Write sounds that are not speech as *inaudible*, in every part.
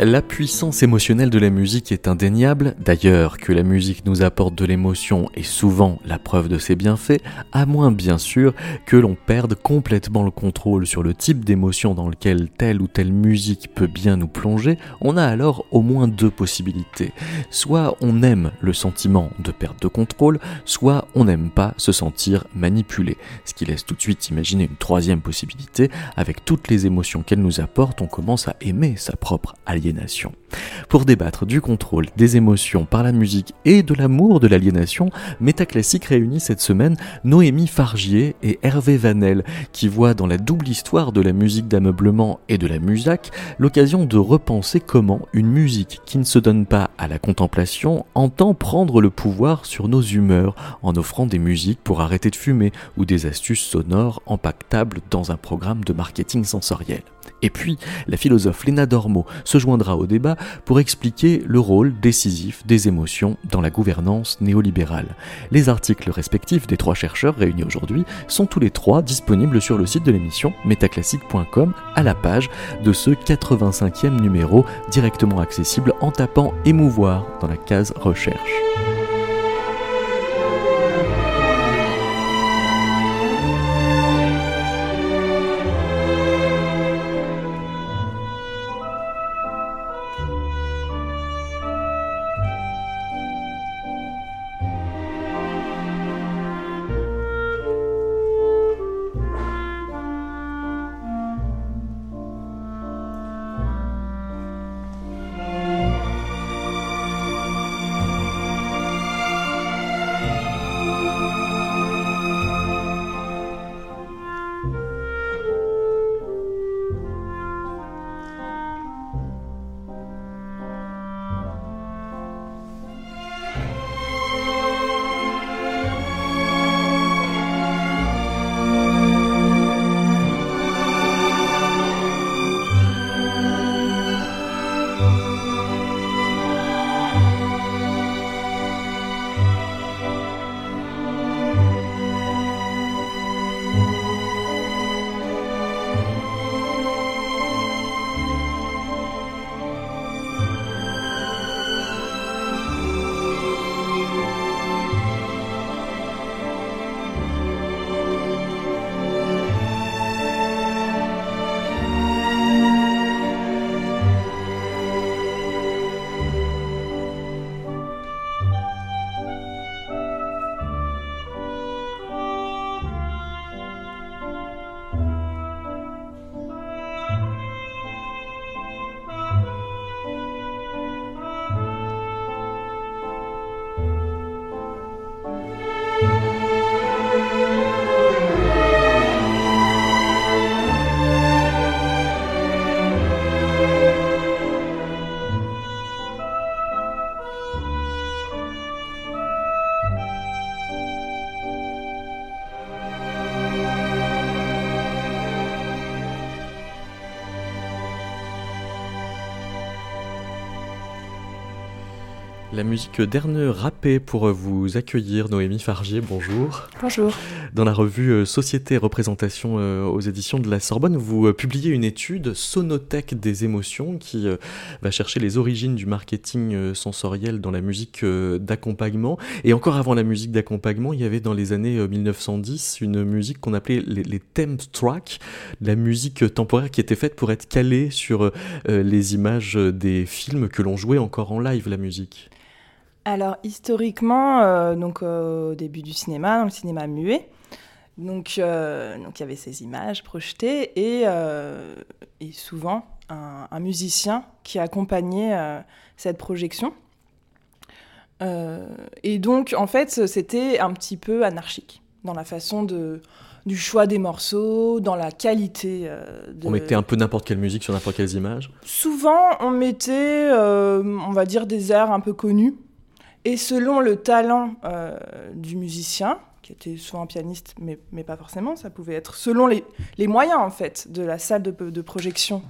La puissance émotionnelle de la musique est indéniable, d'ailleurs que la musique nous apporte de l'émotion est souvent la preuve de ses bienfaits, à moins bien sûr que l'on perde complètement le contrôle sur le type d'émotion dans lequel telle ou telle musique peut bien nous plonger, on a alors au moins deux possibilités. Soit on aime le sentiment de perte de contrôle, soit on n'aime pas se sentir manipulé, ce qui laisse tout de suite imaginer une troisième possibilité, avec toutes les émotions qu'elle nous apporte, on commence à aimer sa propre pour débattre du contrôle des émotions par la musique et de l'amour de l'aliénation, Métaclassique réunit cette semaine Noémie Fargier et Hervé Vanel, qui voient dans la double histoire de la musique d'ameublement et de la musac l'occasion de repenser comment une musique qui ne se donne pas à la contemplation entend prendre le pouvoir sur nos humeurs en offrant des musiques pour arrêter de fumer ou des astuces sonores empactables dans un programme de marketing sensoriel. Et puis, la philosophe Léna Dormo se joindra au débat pour expliquer le rôle décisif des émotions dans la gouvernance néolibérale. Les articles respectifs des trois chercheurs réunis aujourd'hui sont tous les trois disponibles sur le site de l'émission metaclassique.com à la page de ce 85e numéro directement accessible en tapant émouvoir dans la case recherche. La musique d'Erne Rappé pour vous accueillir. Noémie Fargier, bonjour. Bonjour. Dans la revue euh, Société et Représentation euh, aux éditions de la Sorbonne, vous euh, publiez une étude Sonothèque des émotions qui va chercher les origines du marketing sensoriel dans la musique d'accompagnement. Et encore avant la musique d'accompagnement, il y avait dans les années 1910 une musique qu'on appelait les, les tracks, la musique temporaire qui était faite pour être calée sur les images des films que l'on jouait encore en live, la musique. Alors historiquement, euh, donc au début du cinéma, dans le cinéma muet, donc euh, donc il y avait ces images projetées et, euh, et souvent un, musicien qui accompagnait cette projection. et donc en fait c'était un petit peu anarchique dans la façon de du choix des morceaux, dans la qualité. On mettait un peu n'importe quelle musique sur n'importe quelles images? Souvent, on mettait, on va dire, des airs un peu connus. Et selon le talent euh, du musicien, qui était souvent un pianiste, mais, mais, pas forcément, ça pouvait être selon les, moyens en fait de la salle de, projection,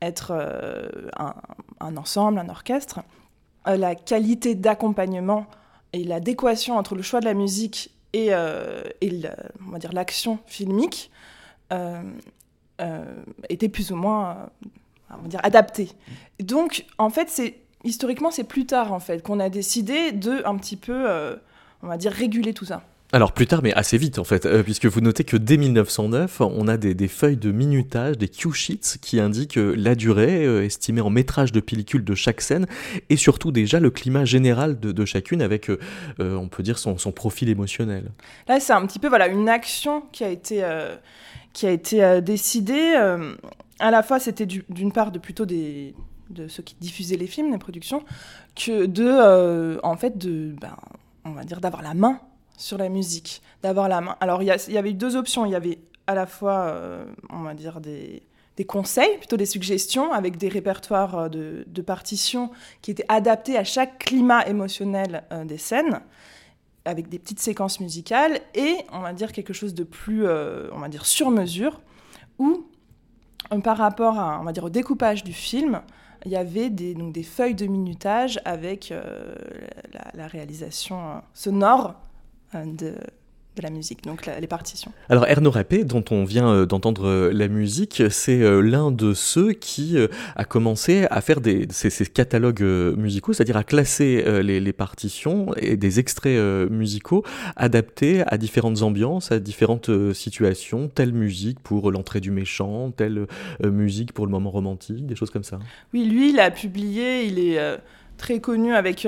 être euh, un, ensemble, un orchestre. Euh, la qualité d'accompagnement et l'adéquation entre le choix de la musique et, et dire l'action filmique était plus ou moins on va dire adaptée. Donc en fait c'est historiquement c'est plus tard en fait qu'on a décidé de un petit peu on va dire réguler tout ça. Alors plus tard, mais assez vite en fait, euh, puisque vous notez que dès 1909, on a des, feuilles de minutage, des cue sheets qui indiquent euh, la durée euh, estimée en métrage de pellicule de chaque scène, et surtout déjà le climat général de, chacune avec, on peut dire, son, profil émotionnel. Là, c'est un petit peu voilà une action qui a été qui a été décidée. à la fois, c'était d'une part de plutôt des de ceux qui diffusaient les films, les productions, que de en fait de ben, on va dire d'avoir la main sur la musique, d'avoir la main. Alors, il y, avait deux options. Il y avait à la fois, euh, on va dire, des, conseils, plutôt des suggestions, avec des répertoires euh, de, partitions qui étaient adaptés à chaque climat émotionnel euh, des scènes, avec des petites séquences musicales, et on va dire quelque chose de plus, on va dire, sur mesure, où, par rapport à, on va dire, au découpage du film, il y avait des, feuilles de minutage avec la, réalisation sonore de, la musique, donc les partitions. Alors Erno Rappé, dont on vient euh, d'entendre euh, la musique, c'est euh, l'un de ceux qui a commencé à faire des, ces, catalogues musicaux, c'est-à-dire à classer les, partitions et des extraits musicaux adaptés à différentes ambiances, à différentes situations, telle musique pour l'entrée du méchant, telle musique pour le moment romantique, des choses comme ça. Oui, lui, il a publié, il est très connu avec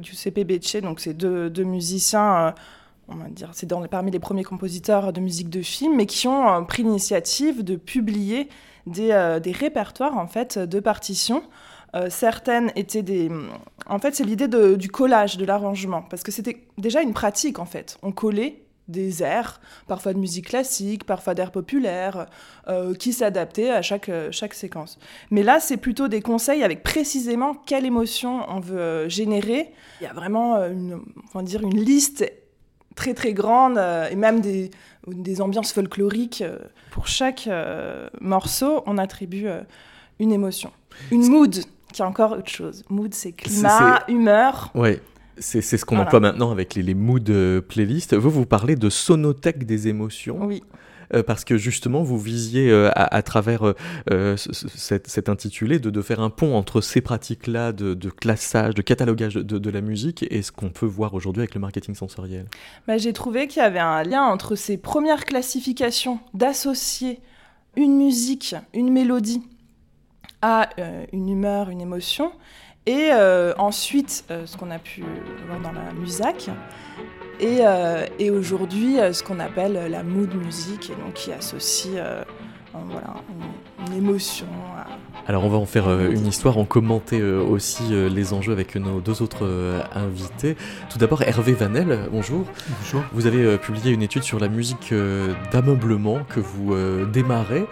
Giuseppe Becce, donc c'est deux, deux musiciens c'est parmi les premiers compositeurs de musique de film, mais qui ont euh, pris l'initiative de publier des, euh, des, répertoires en fait de partitions. Euh, certaines étaient des, en fait, c'est l'idée du collage, de l'arrangement, parce que c'était déjà une pratique en fait. On collait des airs, parfois de musique classique, parfois d'airs populaires, qui s'adaptaient à chaque, chaque séquence. Mais là, c'est plutôt des conseils avec précisément quelle émotion on veut générer. Il y a vraiment une, on va dire, une liste très très grande euh, et même des, des ambiances folkloriques. Euh, pour chaque euh, morceau, on attribue une émotion, une mood, qui est encore autre chose. Mood, c'est climat, humeur. Oui. C'est ce qu'on emploie maintenant avec les, les mood playlists. Vous, vous parlez de sonothèque des émotions. Oui. Euh, parce que justement vous visiez euh, à, travers euh, cet, intitulé de, faire un pont entre ces pratiques-là de, classage, de catalogage de, la musique et ce qu'on peut voir aujourd'hui avec le marketing sensoriel. Bah, j'ai trouvé qu'il y avait un lien entre ces premières classifications d'associer une musique, une mélodie à une humeur, une émotion, et ensuite ce qu'on a pu voir dans la musique et, euh, et aujourd'hui, euh, ce qu'on appelle la mood music, et donc qui associe euh, voilà, une, émotion alors on va en faire euh, une histoire, en commenter euh, aussi euh, les enjeux avec nos deux autres invités. Tout d'abord Hervé Vanel, bonjour. Bonjour. Vous avez publié une étude sur la musique d'ameublement que vous démarrez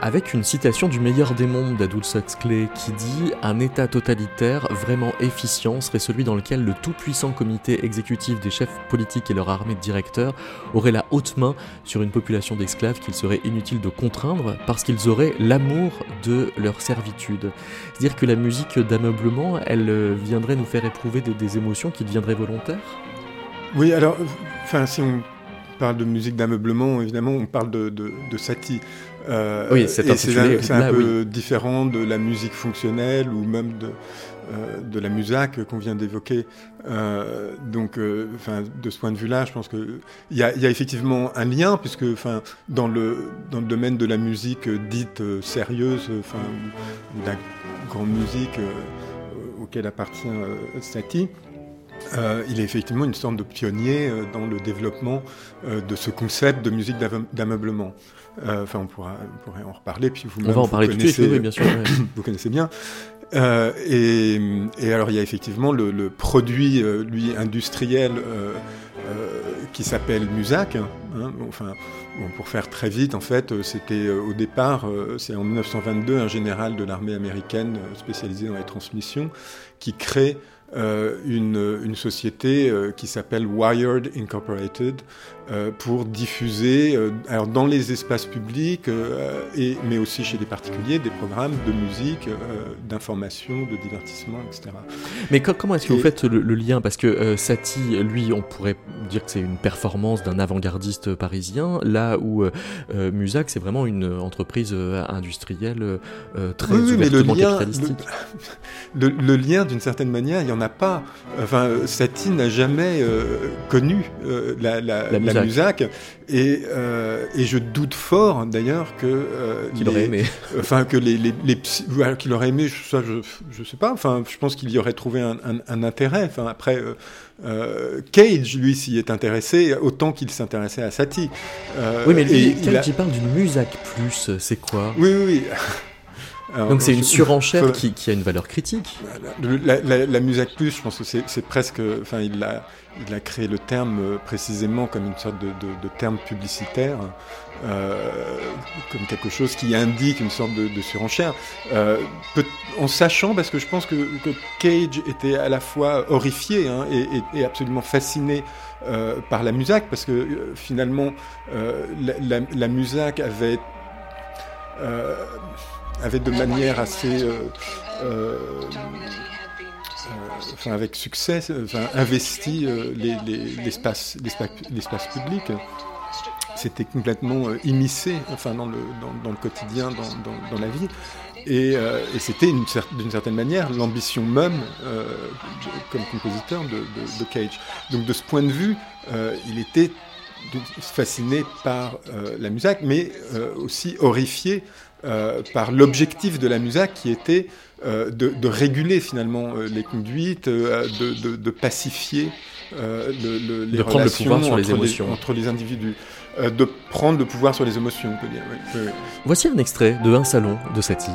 avec une citation du meilleur des mondes d'Adolf Huxley qui dit « Un état totalitaire vraiment efficient serait celui dans lequel le tout-puissant comité exécutif des chefs politiques et leur armée de directeurs aurait la haute main sur une population d'esclaves qu'il serait inutile de contraindre parce qu'ils auraient l'amour de leur servitude. C'est-à-dire que la musique d'ameublement, elle euh, viendrait nous faire éprouver des, émotions qui deviendraient volontaires? Oui, alors, enfin, si on parle de musique d'ameublement, évidemment, on parle de, de, Satie. Euh, oui, c'est un, un, peu différent de la musique fonctionnelle ou même de, euh, de la musac qu'on vient d'évoquer. Euh, donc, euh, de ce point de vue-là, je pense qu'il y, a, y a effectivement un lien, puisque dans, le, domaine de la musique dite sérieuse, de la grande musique auquel appartient Satie, il est effectivement une sorte de pionnier dans le développement de ce concept de musique d'ameublement. Enfin, on, pourra, pourrait en reparler. Puis vous on va en parler tout de suite, bien sûr. *coughs* vous connaissez bien. Euh, et, alors il y a effectivement le, produit, euh, lui, industriel euh, qui s'appelle Musac. Hein, enfin, pour faire très vite, en fait, c'était au départ, c'est en 1922, un général de l'armée américaine spécialisé dans les transmissions qui crée une, une, société qui s'appelle Wired Incorporated, euh, pour diffuser euh, alors dans les espaces publics, euh, et, mais aussi chez les particuliers, des programmes de musique, d'information, de divertissement, etc. Mais comment est-ce que vous faites le, lien? Parce que Satie, lui, on pourrait dire que c'est une performance d'un avant-gardiste parisien, là où Musac, c'est vraiment une entreprise industrielle très oui, ouvertement mais le lien, capitalistique. *laughs* Le, le, lien, d'une certaine manière, il n'y en a pas. Enfin, Satie n'a jamais connu la, la, la, Musac. Et, euh, et, je doute fort d'ailleurs que euh, qu'il aurait aimé. *laughs* Enfin que les, les, les qu'il aurait aimé, ça je je sais pas. Enfin je pense qu'il y aurait trouvé un, un, intérêt. Enfin après. Euh, euh, Cage, lui, s'y est intéressé autant qu'il s'intéressait à Satie. oui, mais lui, Cage, il, parle d'une Musac plus, c'est quoi? Oui, oui, oui. *laughs* Donc c'est une surenchère qui, qui, a une valeur critique. La, la, la, Musac plus, je pense que c'est presque, enfin il l'a il a créé le terme euh, précisément comme une sorte de, de, de terme publicitaire, euh, comme quelque chose qui indique une sorte de, de surenchère, euh, peut, en sachant, parce que je pense que, que, Cage était à la fois horrifié hein, et, et, et, absolument fasciné euh, par la Musac, parce que euh, finalement, euh, la, la, la, Musac avait, avait de manière assez euh, enfin, avec succès, investi euh, l'espace public. C'était complètement euh, immiscé enfin, dans, le, quotidien, dans, la vie. Et, c'était d'une certaine manière l'ambition même comme compositeur de, Cage. Donc de ce point de vue, il était fasciné par la musique, mais aussi horrifié par l'objectif de la musique qui était euh, de, de, réguler finalement euh, les conduites, euh, de, de, de, pacifier le, le, les de prendre le pouvoir sur les émotions les, entre les individus, de prendre le pouvoir sur les émotions, on peut dire. Oui, oui, oui. Voici un extrait de Un salon de Satie.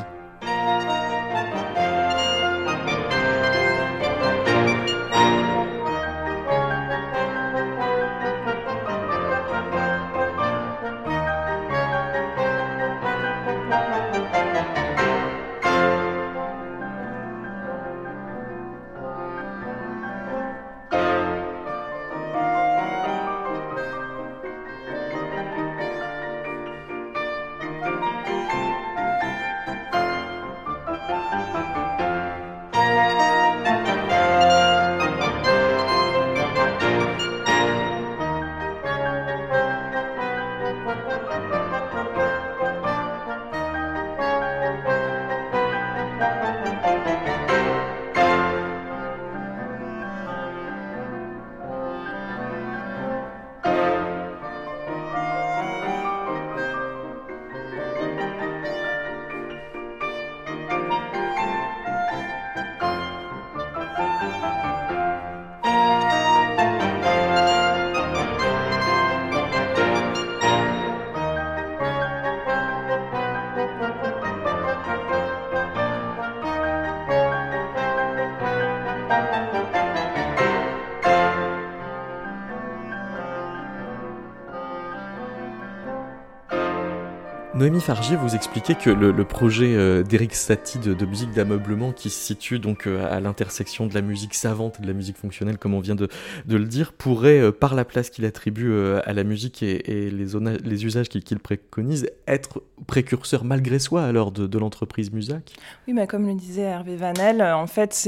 Noémie Fargier, vous expliquez que le, projet euh, d'Eric Satie de, musique d'ameublement qui se situe donc euh, à l'intersection de la musique savante et de la musique fonctionnelle, comme on vient de, le dire, pourrait, euh, par la place qu'il attribue à la musique et, les, usages qu'il préconise, être précurseur malgré soi alors de, l'entreprise Musac? Oui, mais comme le disait Hervé Vanel, en fait,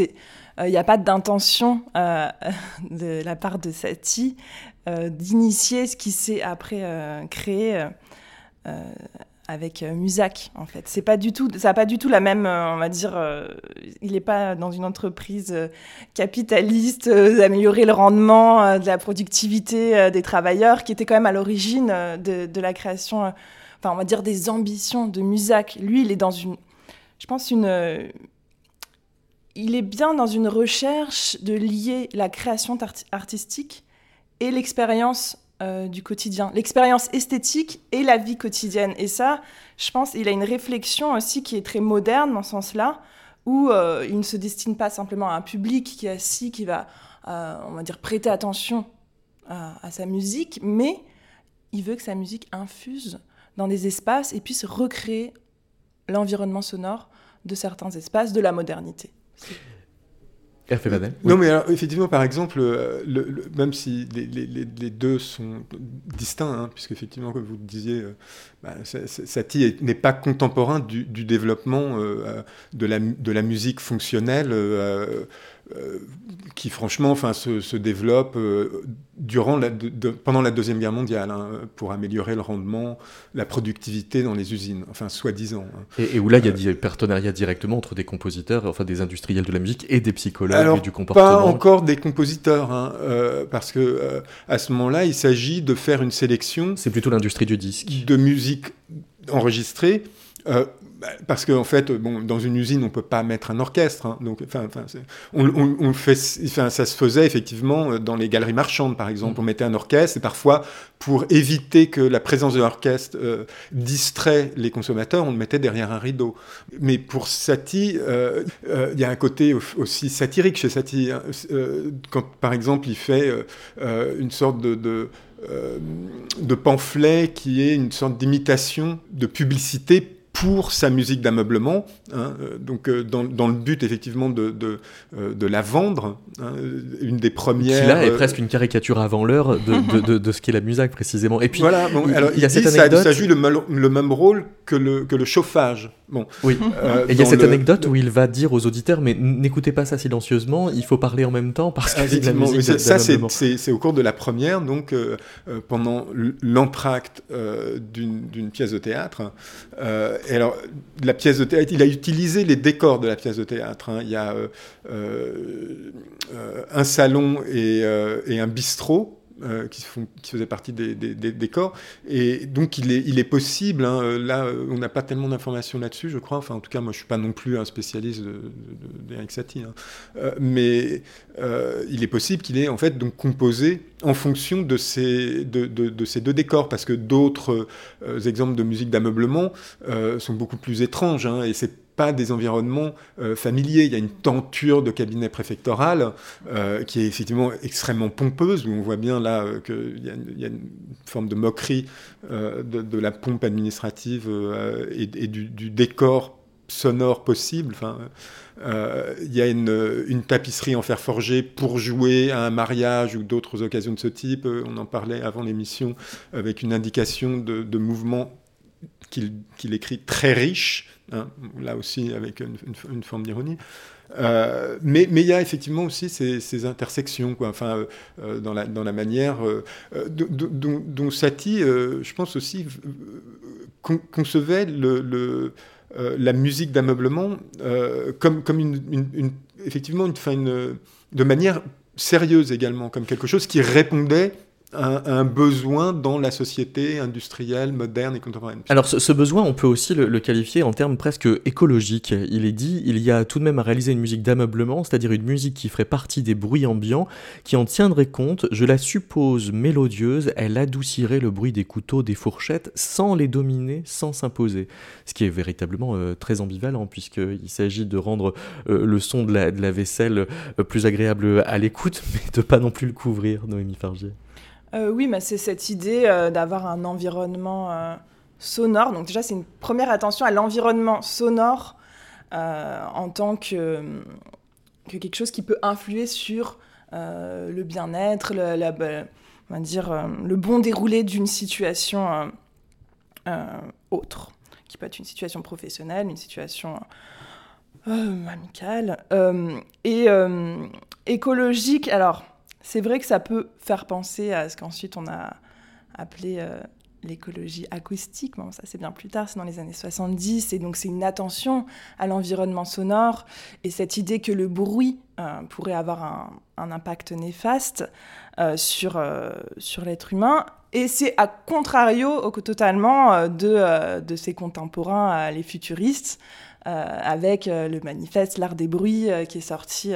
il n'y a pas d'intention *laughs* de la part de Satie d'initier ce qui s'est après créé avec euh, Musac en fait. C'est pas du tout, ça n'a pas du tout la même, euh, on va dire, euh, il n'est pas dans une entreprise capitaliste d'améliorer le rendement, de la productivité des travailleurs, qui était quand même à l'origine de, la création, enfin on va dire des ambitions de Musac. Lui, il est dans une, je pense une, il est bien dans une recherche de lier la création artistique et l'expérience euh, du quotidien, l'expérience esthétique et la vie quotidienne. Et ça, je pense, il a une réflexion aussi qui est très moderne dans ce sens-là, où euh, il ne se destine pas simplement à un public qui est assis, qui va, euh, on va dire, prêter attention à, à, sa musique, mais il veut que sa musique infuse dans des espaces et puisse recréer l'environnement sonore de certains espaces de la modernité. Non, mais effectivement, par exemple, le, même si les, les, deux sont distincts, hein, puisque effectivement, comme vous le disiez, bah, Satie n'est pas contemporain du, du développement de, la, de la musique fonctionnelle euh, qui franchement enfin, se, se développe euh, durant la, pendant la Deuxième Guerre mondiale hein, pour améliorer le rendement, la productivité dans les usines, enfin soi-disant. Hein. Et, où là, il y a des partenariats directement entre des compositeurs, enfin des industriels de la musique et des psychologues et du comportement Pas encore des compositeurs, hein, euh, parce que à ce moment-là, il s'agit de faire une sélection. C'est plutôt l'industrie du disque. De musique enregistrée. Parce qu'en en fait, bon, dans une usine, on peut pas mettre un orchestre. Hein, donc, enfin, on, on, fait, ça se faisait effectivement euh, dans les galeries marchandes, par exemple. Mm. On mettait un orchestre et parfois, pour éviter que la présence de l'orchestre euh, distrait les consommateurs, on le mettait derrière un rideau. Mais pour Satie, euh, il y a un côté aussi satirique chez Satie. Hein. quand, par exemple, il fait une sorte de, de de pamphlet qui est une sorte d'imitation de publicité pour sa musique d'ameublement, hein, euh, donc euh, dans, dans, le but effectivement de, de, euh, de la vendre, hein, une des premières. Qui là est presque une caricature avant l'heure de, de, de, ce qu'est la musique précisément. Et puis voilà, bon, alors, il, y a cette anecdote. Ça, ça joue le, le, même rôle que le, que le chauffage. Bon, oui. et il y a cette anecdote où il va dire aux auditeurs mais n'écoutez pas ça silencieusement, il faut parler en même temps parce que c'est la musique. Ça c'est au cours de la première, donc pendant l'entracte d'une pièce de théâtre et alors, la pièce de théâtre, il a utilisé les décors de la pièce de théâtre. Hein. Il y a euh, euh, un salon et, euh, et un bistrot euh, qui, font, faisaient partie des, des, décors. Et donc, il est, possible, hein, là, euh, on n'a pas tellement d'informations là-dessus, je crois. Enfin, en tout cas, moi, je ne suis pas non plus un spécialiste d'Eric Satie. Hein. Euh, mais euh, il est possible qu'il ait, en fait, donc composé en fonction de ces, de, de, de ces deux décors, parce que d'autres exemples de musique d'ameublement sont beaucoup plus étranges. Hein, et c'est pas des environnements euh, familiers. Il y a une tenture de cabinet préfectoral euh, qui est effectivement extrêmement pompeuse, où on voit bien là euh, qu'il y, a une forme de moquerie de, la pompe administrative et, et du, du, décor sonore possible. Enfin, il y a une, une, tapisserie en fer forgé pour jouer à un mariage ou d'autres occasions de ce type. On en parlait avant l'émission avec une indication de, de mouvement qu'il écrit très riche, hein, là aussi avec une, une, forme d'ironie. Euh, mais il y a effectivement aussi ces, ces intersections. Enfin, euh, dans, la, dans la manière euh, dont, Satie, je pense aussi, concevait le la musique d'ameublement comme, comme une, une, effectivement une, une, de manière sérieuse également, comme quelque chose qui répondait un, besoin dans la société industrielle, moderne et contemporaine. Alors ce, besoin, on peut aussi le, qualifier en termes presque écologiques. Il est dit, il y a tout de même à réaliser une musique d'ameublement, c'est-à-dire une musique qui ferait partie des bruits ambiants, qui en tiendrait compte, je la suppose mélodieuse, elle adoucirait le bruit des couteaux, des fourchettes, sans les dominer, sans s'imposer. Ce qui est véritablement euh, très ambivalent, puisqu'il s'agit de rendre euh, le son de la, vaisselle euh, plus agréable à l'écoute, *laughs* mais de pas non plus le couvrir, Noémie Fargier. Euh, oui, c'est cette idée euh, d'avoir un environnement euh, sonore. Donc déjà, c'est une première attention à l'environnement sonore en tant que, que, quelque chose qui peut influer sur le bien-être, va dire, le bon déroulé d'une situation autre, qui peut être une situation professionnelle, une situation amicale et écologique. Alors c'est vrai que ça peut faire penser à ce qu'ensuite on a appelé euh, l'écologie acoustique. Bon, ça c'est bien plus tard, c'est dans les années 70. Et donc c'est une attention à l'environnement sonore et cette idée que le bruit euh, pourrait avoir un, impact néfaste euh, sur, sur l'être humain. Et c'est à contrario totalement de, de ses contemporains, les futuristes, avec le manifeste L'art des bruits qui est sorti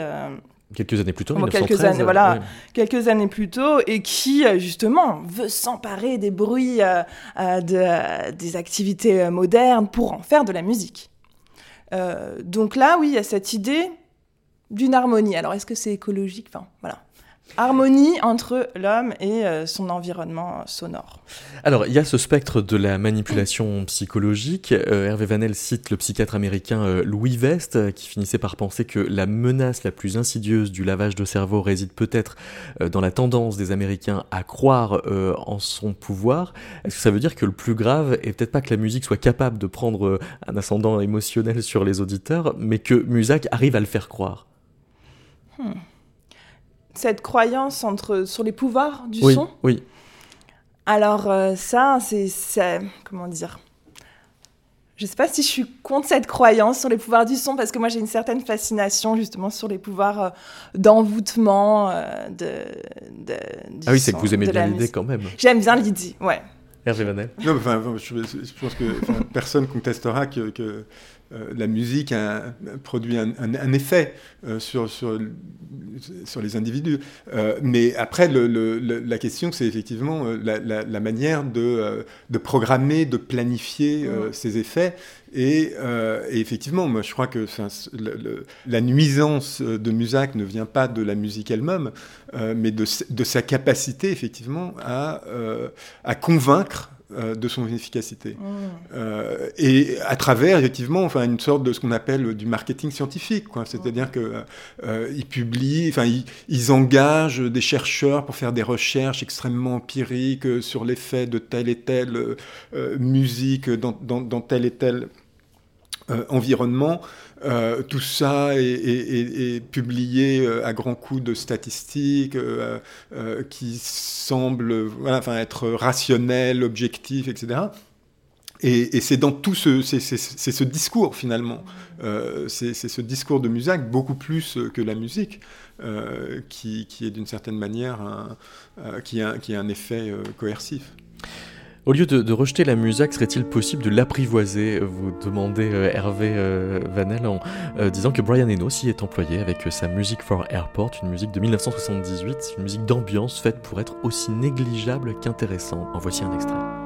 quelques années plus tôt, quelques années, voilà, quelques années plus tôt, et qui euh, justement veut s'emparer des bruits, euh, euh, de, des activités modernes pour en faire de la musique. donc là, oui, il y a cette idée d'une harmonie. Alors, est-ce que c'est écologique? Enfin, voilà. Harmonie entre l'homme et euh, son environnement sonore. Alors, il y a ce spectre de la manipulation psychologique. Euh, Hervé Vanel cite le psychiatre américain euh, Louis Vest, qui finissait par penser que la menace la plus insidieuse du lavage de cerveau réside peut-être dans la tendance des Américains à croire en son pouvoir. Est-ce que ça veut dire que le plus grave est peut-être pas que la musique soit capable de prendre un ascendant émotionnel sur les auditeurs, mais que Musac arrive à le faire croire? Hmm cette croyance entre, sur les pouvoirs du oui, son. Oui. Alors euh, ça, c'est comment dire? Je ne sais pas si je suis contre cette croyance sur les pouvoirs du son parce que moi j'ai une certaine fascination justement sur les pouvoirs euh, d'envoûtement euh, de, de, Ah oui, c'est que vous aimez bien l'idée quand même. J'aime bien l'idée, ouais. Hervé Vanel. Non, enfin, je, pense que personne contestera que la musique a, produit un, effet euh, sur, sur, sur, les individus. Euh, mais après, la question, c'est effectivement la, manière de, de, programmer, de planifier ces effets. Et, effectivement, moi, je crois que la nuisance de Musac ne vient pas de la musique elle-même, mais de, de, sa capacité, effectivement, à, à convaincre euh, de son efficacité. Mmh. Euh, et à travers, effectivement, enfin, une sorte de ce qu'on appelle du marketing scientifique. C'est-à-dire mmh. qu'ils euh, publient, enfin, ils, engagent des chercheurs pour faire des recherches extrêmement empiriques sur l'effet de telle et telle musique dans, dans, tel et tel environnement. Euh, tout ça est, publié euh, à grands coups de statistiques euh, qui semblent être rationnels, objectifs, etc. Et, c'est dans tout ce, discours finalement, c'est, ce discours de Musac beaucoup plus que la musique qui, est d'une certaine manière qui a un effet coercif. Au lieu de, rejeter la musique, serait-il possible de l'apprivoiser Vous demandez euh, Hervé euh, Vanel en euh, disant que Brian Eno s'y est employé avec sa Music for Airport, une musique de 1978, une musique d'ambiance faite pour être aussi négligeable qu'intéressante. En voici un extrait.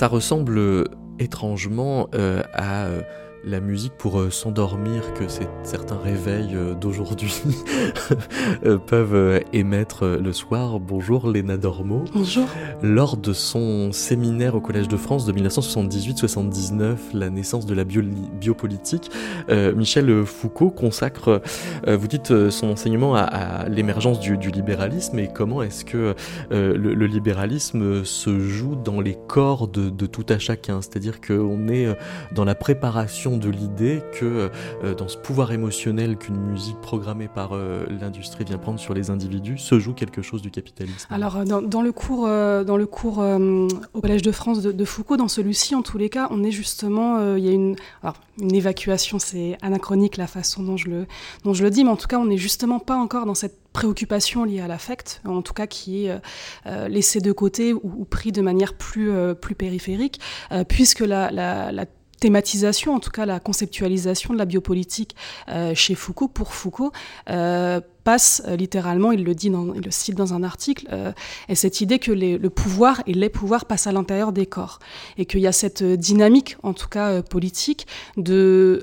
Ça ressemble étrangement euh, à euh, la musique pour euh, s'endormir que certains réveils euh, d'aujourd'hui *laughs* euh, peuvent émettre le soir. Bonjour Léna Dormo. Bonjour. Lors de son séminaire au Collège de France de 1978-79, la naissance de la biopolitique, Michel Foucault consacre, vous dites, son enseignement à, l'émergence du, libéralisme et comment est-ce que le, libéralisme se joue dans les corps de, de tout à chacun. C'est-à-dire qu'on est dans la préparation de l'idée que euh, dans ce pouvoir émotionnel qu'une musique programmée par euh, l'industrie vient prendre sur les individus, se joue quelque chose du capitalisme. Alors, euh, dans, le cours, dans le cours au Collège de France de, Foucault, dans celui-ci, en tous les cas, on est justement, il y a une, une évacuation, c'est anachronique la façon dont je, le, dont je le dis, mais en tout cas, on n'est justement pas encore dans cette préoccupation liée à l'affect, en tout cas qui est euh, laissée de côté ou, pris de manière plus, plus périphérique, puisque la, la thématisation, en tout cas la conceptualisation de la biopolitique euh, chez Foucault, pour Foucault, euh, passe euh, littéralement, il le dit, dans, il le cite dans un article, et cette idée que le pouvoir et les pouvoirs passent à l'intérieur des corps, et qu'il y a cette dynamique, en tout cas politique, de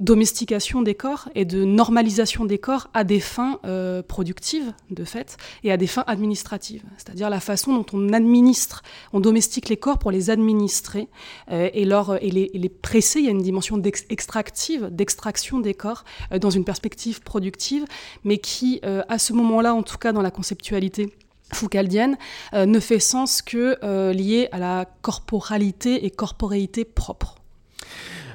domestication des corps et de normalisation des corps à des fins euh, productives, de fait, et à des fins administratives. C'est-à-dire la façon dont on administre, on domestique les corps pour les administrer euh, et, leur, et, les, presser. Il y a une dimension extractive, d'extraction des corps euh, dans une perspective productive, mais qui, à ce moment-là, en tout cas dans la conceptualité, foucaldienne ne fait sens que euh, lié à la corporalité et corporéité propre.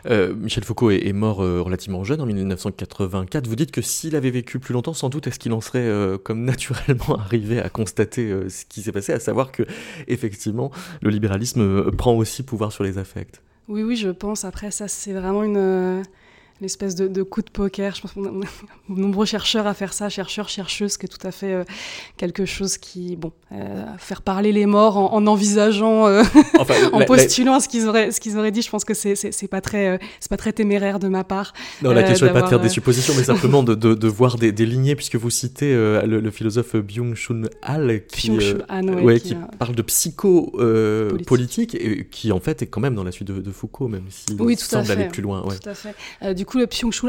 Euh, Michel Foucault est, mort euh, relativement jeune, en 1984. Vous dites que s'il avait vécu plus longtemps, sans doute est-ce qu'il en serait euh, comme *laughs* naturellement arrivé à constater ce qui s'est passé, à savoir que effectivement le libéralisme prend aussi pouvoir sur les affects? Oui, oui, je pense. Après, ça, c'est vraiment une l'espèce de, de, coup de poker. Je pense qu'on a, *laughs* nombreux chercheurs à faire ça, chercheurs, chercheuses, qui est tout à fait euh, quelque chose qui, bon, euh, faire parler les morts en, en envisageant, euh, *laughs* enfin, *laughs* en la, postulant la... ce qu'ils auraient, ce qu'ils auraient dit. Je pense que c'est c'est pas très, euh, c'est pas très téméraire de ma part. Non, la question n'est pas de faire des suppositions, mais simplement de, de, de voir des, des, lignées, puisque vous citez le, le, philosophe Byung-Chul Han, qui, Han, ouais, ouais, qui, qui parle de psycho-politique politique. et qui en fait est quand même dans la suite de, Foucault, même s'il oui, semble aller plus loin. Ouais. Tout à fait. du coup, le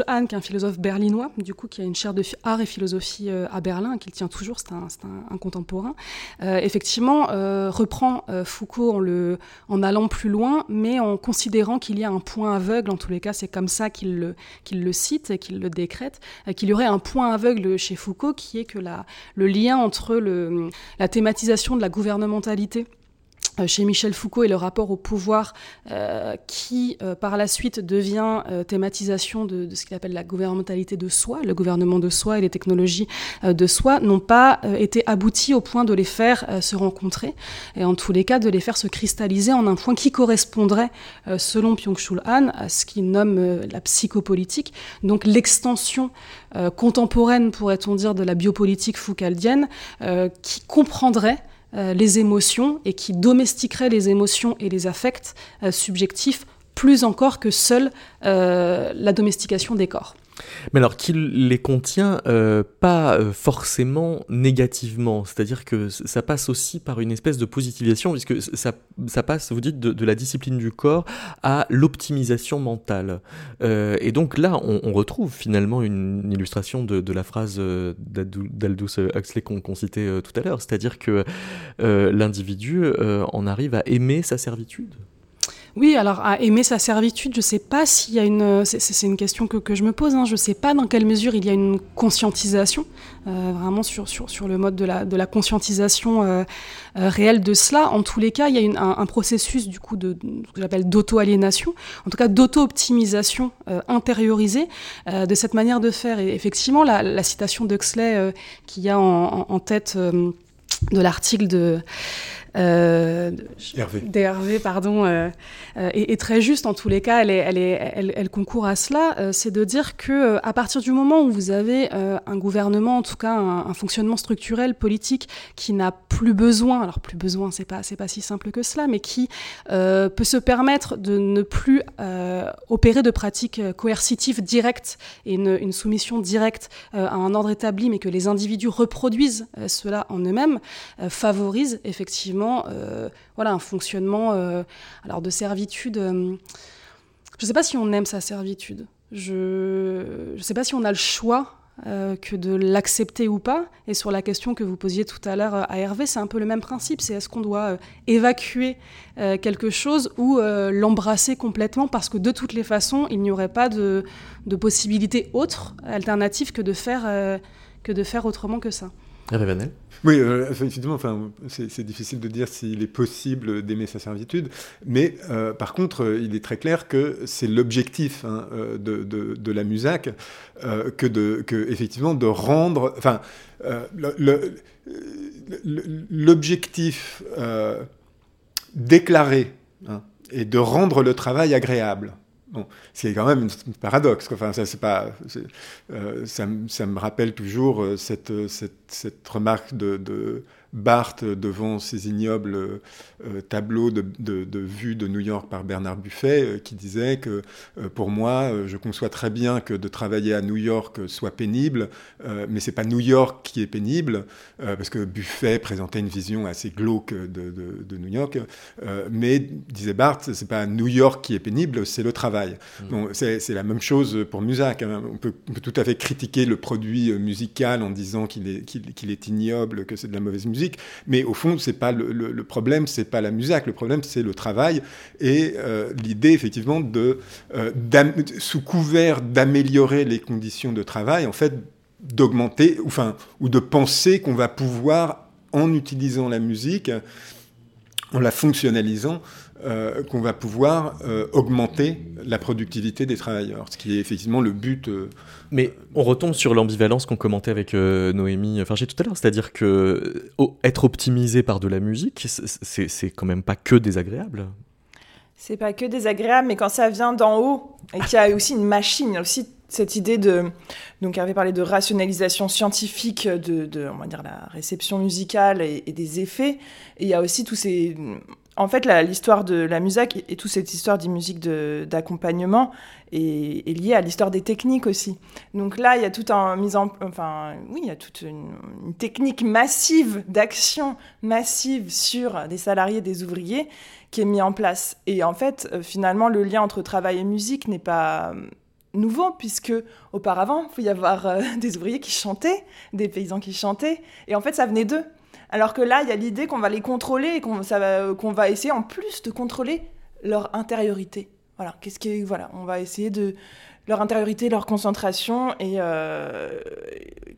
Han, qui est un philosophe berlinois, du coup, qui a une chaire de art et philosophie euh, à Berlin, qu'il tient toujours, c'est un, contemporain, euh, effectivement, euh, reprend Foucault en, allant plus loin, mais en considérant qu'il y a un point aveugle, en tous les cas, c'est comme ça qu'il le, cite et qu'il le décrète, qu'il y aurait un point aveugle chez Foucault qui est que le lien entre la thématisation de la gouvernementalité chez Michel Foucault et le rapport au pouvoir euh, qui, euh, par la suite, devient euh, thématisation de, ce qu'il appelle la gouvernementalité de soi, le gouvernement de soi et les technologies euh, de soi, n'ont pas euh, été aboutis au point de les faire se rencontrer, et en tous les cas de les faire se cristalliser en un point qui correspondrait, selon Byung-Chul Han, à ce qu'il nomme la psychopolitique, donc l'extension contemporaine, pourrait-on dire, de la biopolitique foucaldienne, qui comprendrait euh, les émotions et qui domestiquerait les émotions et les affects euh, subjectifs plus encore que seule euh, la domestication des corps. Mais alors qu'il les contient euh, pas euh, forcément négativement, c'est-à-dire que ça passe aussi par une espèce de positivisation, puisque ça, ça passe, vous dites, de, la discipline du corps à l'optimisation mentale. Euh, et donc là, on, retrouve finalement une, illustration de, la phrase d'Aldous Huxley qu'on qu citait tout à l'heure, c'est-à-dire que l'individu en arrive à aimer sa servitude. Oui, alors à aimer sa servitude, je ne sais pas s'il y a une. C'est une question que, je me pose. Hein. Je ne sais pas dans quelle mesure il y a une conscientisation, euh, vraiment sur, le mode de la, conscientisation euh, euh, réelle de cela. En tous les cas, il y a une, un, processus du coup de, ce que j'appelle d'auto-aliénation, en tout cas d'auto-optimisation intériorisée de cette manière de faire. Et effectivement, la, citation d'Huxley qu'il y a en tête de l'article de euh, Hervé. pardon, euh, euh, est, est, très juste en tous les cas, elle, est, elle, est, elle, elle concourt à cela, euh, c'est de dire que euh, à partir du moment où vous avez un gouvernement, en tout cas un, un fonctionnement structurel politique qui n'a plus besoin, alors plus besoin, c'est pas c'est pas si simple que cela, mais qui peut se permettre de ne plus opérer de pratiques coercitives directes et une, une soumission directe à un ordre établi, mais que les individus reproduisent cela en eux-mêmes, favorise effectivement euh, voilà, un fonctionnement euh, alors de servitude. Euh, je ne sais pas si on aime sa servitude. Je ne sais pas si on a le choix que de l'accepter ou pas. Et sur la question que vous posiez tout à l'heure à Hervé, c'est un peu le même principe. C'est est-ce qu'on doit évacuer quelque chose ou l'embrasser complètement? Parce que de toutes les façons, il n'y aurait pas de, possibilité autre, alternative, que de faire autrement que ça. Oui, euh, effectivement, enfin, c'est difficile de dire s'il est possible d'aimer sa servitude, mais euh, par contre, euh, il est très clair que c'est l'objectif hein, de, la MUSAC que, de, effectivement, de rendre. Enfin, l'objectif déclaré hein, est de rendre le travail agréable. Bon, c'est quand même un paradoxe. Enfin, ça, c'est pas, euh, ça, me rappelle toujours euh, cette, remarque de Barthes devant ces ignobles tableaux de, de, vue de New York par Bernard Buffet, qui disait que pour moi, je conçois très bien que de travailler à New York soit pénible, mais c'est pas New York qui est pénible, parce que Buffet présentait une vision assez glauque de, de New York. mais disait Barthes, c'est pas New York qui est pénible, c'est le travail. Mmh. c'est la même chose pour Musac. Hein. On, peut, tout à fait critiquer le produit musical en disant qu'il est, qu'il est ignoble, que c'est de la mauvaise musique, mais au fond, c'est pas le, le, le problème, c'est pas la Musac, le problème c'est le travail. Et euh, l'idée effectivement de, euh, sous couvert d'améliorer les conditions de travail, en fait, d'augmenter, enfin, ou de penser qu'on va pouvoir, en utilisant la musique, en la fonctionnalisant, euh, qu'on va pouvoir euh, augmenter la productivité des travailleurs, ce qui est effectivement le but. Euh, Mais on retombe sur l'ambivalence qu'on commentait avec Noémie Farger tout à l'heure, c'est-à-dire que être optimisé par de la musique, c'est quand même pas que désagréable. C'est pas que désagréable, mais quand ça vient d'en haut et qu'il y a aussi une machine, il y a aussi cette idée de donc avait parlé de rationalisation scientifique de, on va dire la réception musicale et, et des effets et il y a aussi tous ces en fait, l'histoire de la musique et, toute cette histoire de musique d'accompagnement est, liée à l'histoire des techniques aussi. Donc là, il y a toute un enfin, oui, y a toute une, technique massive d'action massive sur des salariés, des ouvriers, qui est mise en place. Et en fait, euh, finalement, le lien entre travail et musique n'est pas euh, nouveau, puisque auparavant, il faut y avoir euh, *laughs* des ouvriers qui chantaient, des paysans qui chantaient, et en fait, ça venait d'eux. Alors que là, il y a l'idée qu'on va les contrôler et qu'on va, essayer en plus de contrôler leur intériorité. Voilà, qu'est-ce qui voilà, on va essayer de leur intériorité, leur concentration et euh,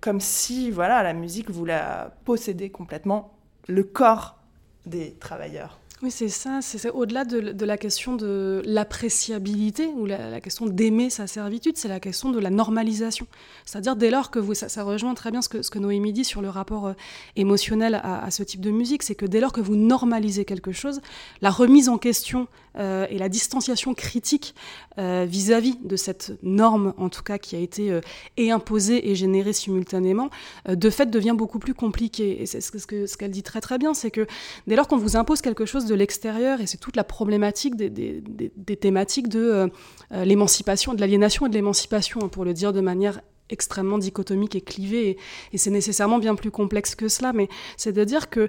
comme si voilà la musique voulait posséder complètement le corps des travailleurs. Oui, c'est ça. C'est au-delà de, la question de l'appréciabilité ou la, question d'aimer sa servitude, c'est la question de la normalisation. C'est-à-dire dès lors que vous, ça, rejoint très bien ce que, Noémie dit sur le rapport euh, émotionnel à, ce type de musique, c'est que dès lors que vous normalisez quelque chose, la remise en question euh, et la distanciation critique euh, vis-à-vis de cette norme, en tout cas, qui a été et imposée et générée simultanément, de fait devient beaucoup plus compliqué. Et c'est ce qu'elle ce dit très très bien, c'est que dès lors qu'on vous impose quelque chose de l'extérieur, et c'est toute la problématique des, thématiques de l'émancipation, de l'aliénation et de l'émancipation, hein, pour le dire de manière extrêmement dichotomique et clivée, et, c'est nécessairement bien plus complexe que cela, mais c'est de dire que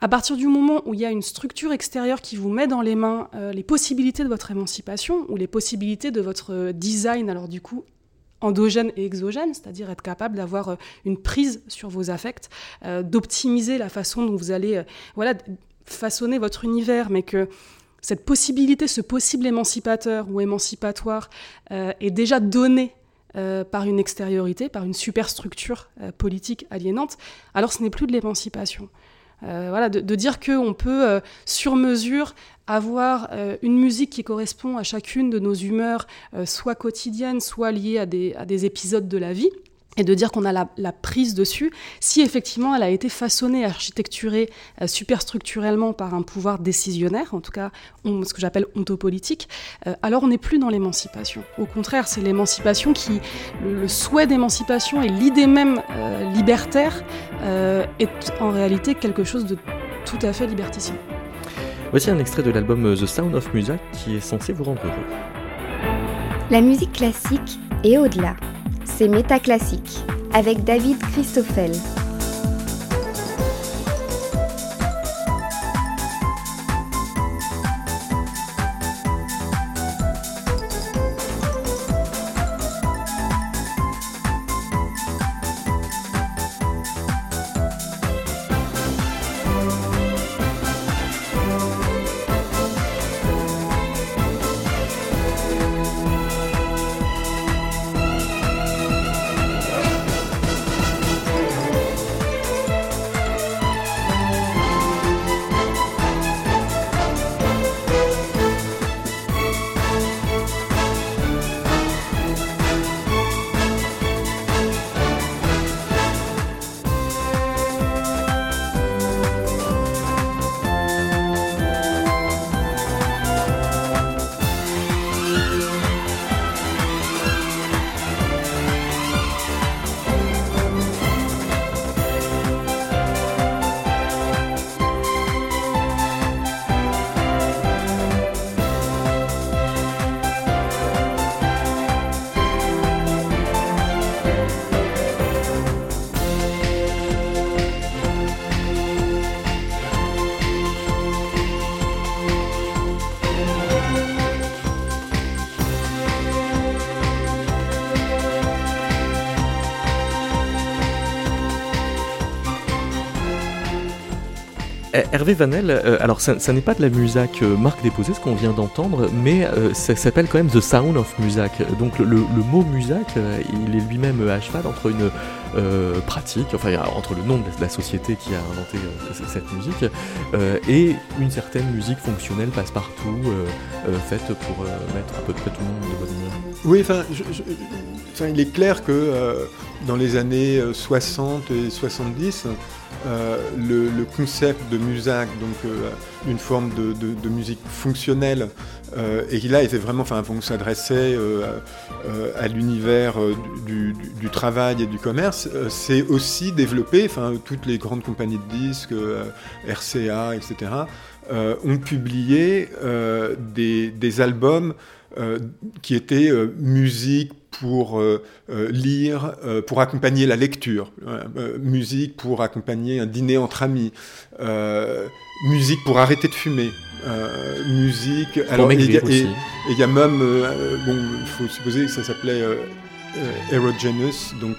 à partir du moment où il y a une structure extérieure qui vous met dans les mains euh, les possibilités de votre émancipation ou les possibilités de votre euh, design, alors du coup endogène et exogène, c'est-à-dire être capable d'avoir euh, une prise sur vos affects, d'optimiser la façon dont vous allez voilà, façonner votre univers, mais que cette possibilité, ce possible émancipateur ou émancipatoire est déjà donné par une extériorité, par une superstructure politique aliénante, alors ce n'est plus de l'émancipation. Euh, voilà, de, dire qu'on peut, euh, sur mesure, avoir euh, une musique qui correspond à chacune de nos humeurs, soit quotidiennes, soit liées à des épisodes de la vie et de dire qu'on a la, prise dessus, si effectivement elle a été façonnée, architecturée euh, superstructurellement par un pouvoir décisionnaire, en tout cas ce que j'appelle ontopolitique, euh, alors on n'est plus dans l'émancipation. Au contraire, c'est l'émancipation qui, le, souhait d'émancipation et l'idée même euh, libertaire est en réalité quelque chose de tout à fait liberticide. Voici un extrait de l'album The Sound of Music qui est censé vous rendre heureux. La musique classique est au-delà c'est Métaclassique avec David Christoffel. Hervé Vanel, euh, alors ça, n'est pas de la Musac euh, marque déposée, ce qu'on vient d'entendre, mais euh, ça s'appelle quand même The Sound of Musac. Donc le, mot Musac, il est lui-même à cheval entre une pratique, enfin entre le nom de la, société qui a inventé cette musique et une certaine musique fonctionnelle passe-partout, faite pour mettre à peu près tout le monde de bonne humeur. Oui, enfin, il est clair que dans les années 60 et 70, euh, le, concept de Musac, donc euh, une forme de, musique fonctionnelle, euh, et qui là était vraiment, enfin, on s'adressait à l'univers du, travail et du commerce, c'est aussi développé, enfin, toutes les grandes compagnies de disques, RCA, etc., ont publié des, des, albums qui étaient musique pour euh, euh, lire, euh, pour accompagner la lecture, musique pour accompagner un dîner entre amis, musique pour arrêter de fumer, musique. alors, et il y, a même, bon, il faut supposer que ça s'appelait Erogenous, donc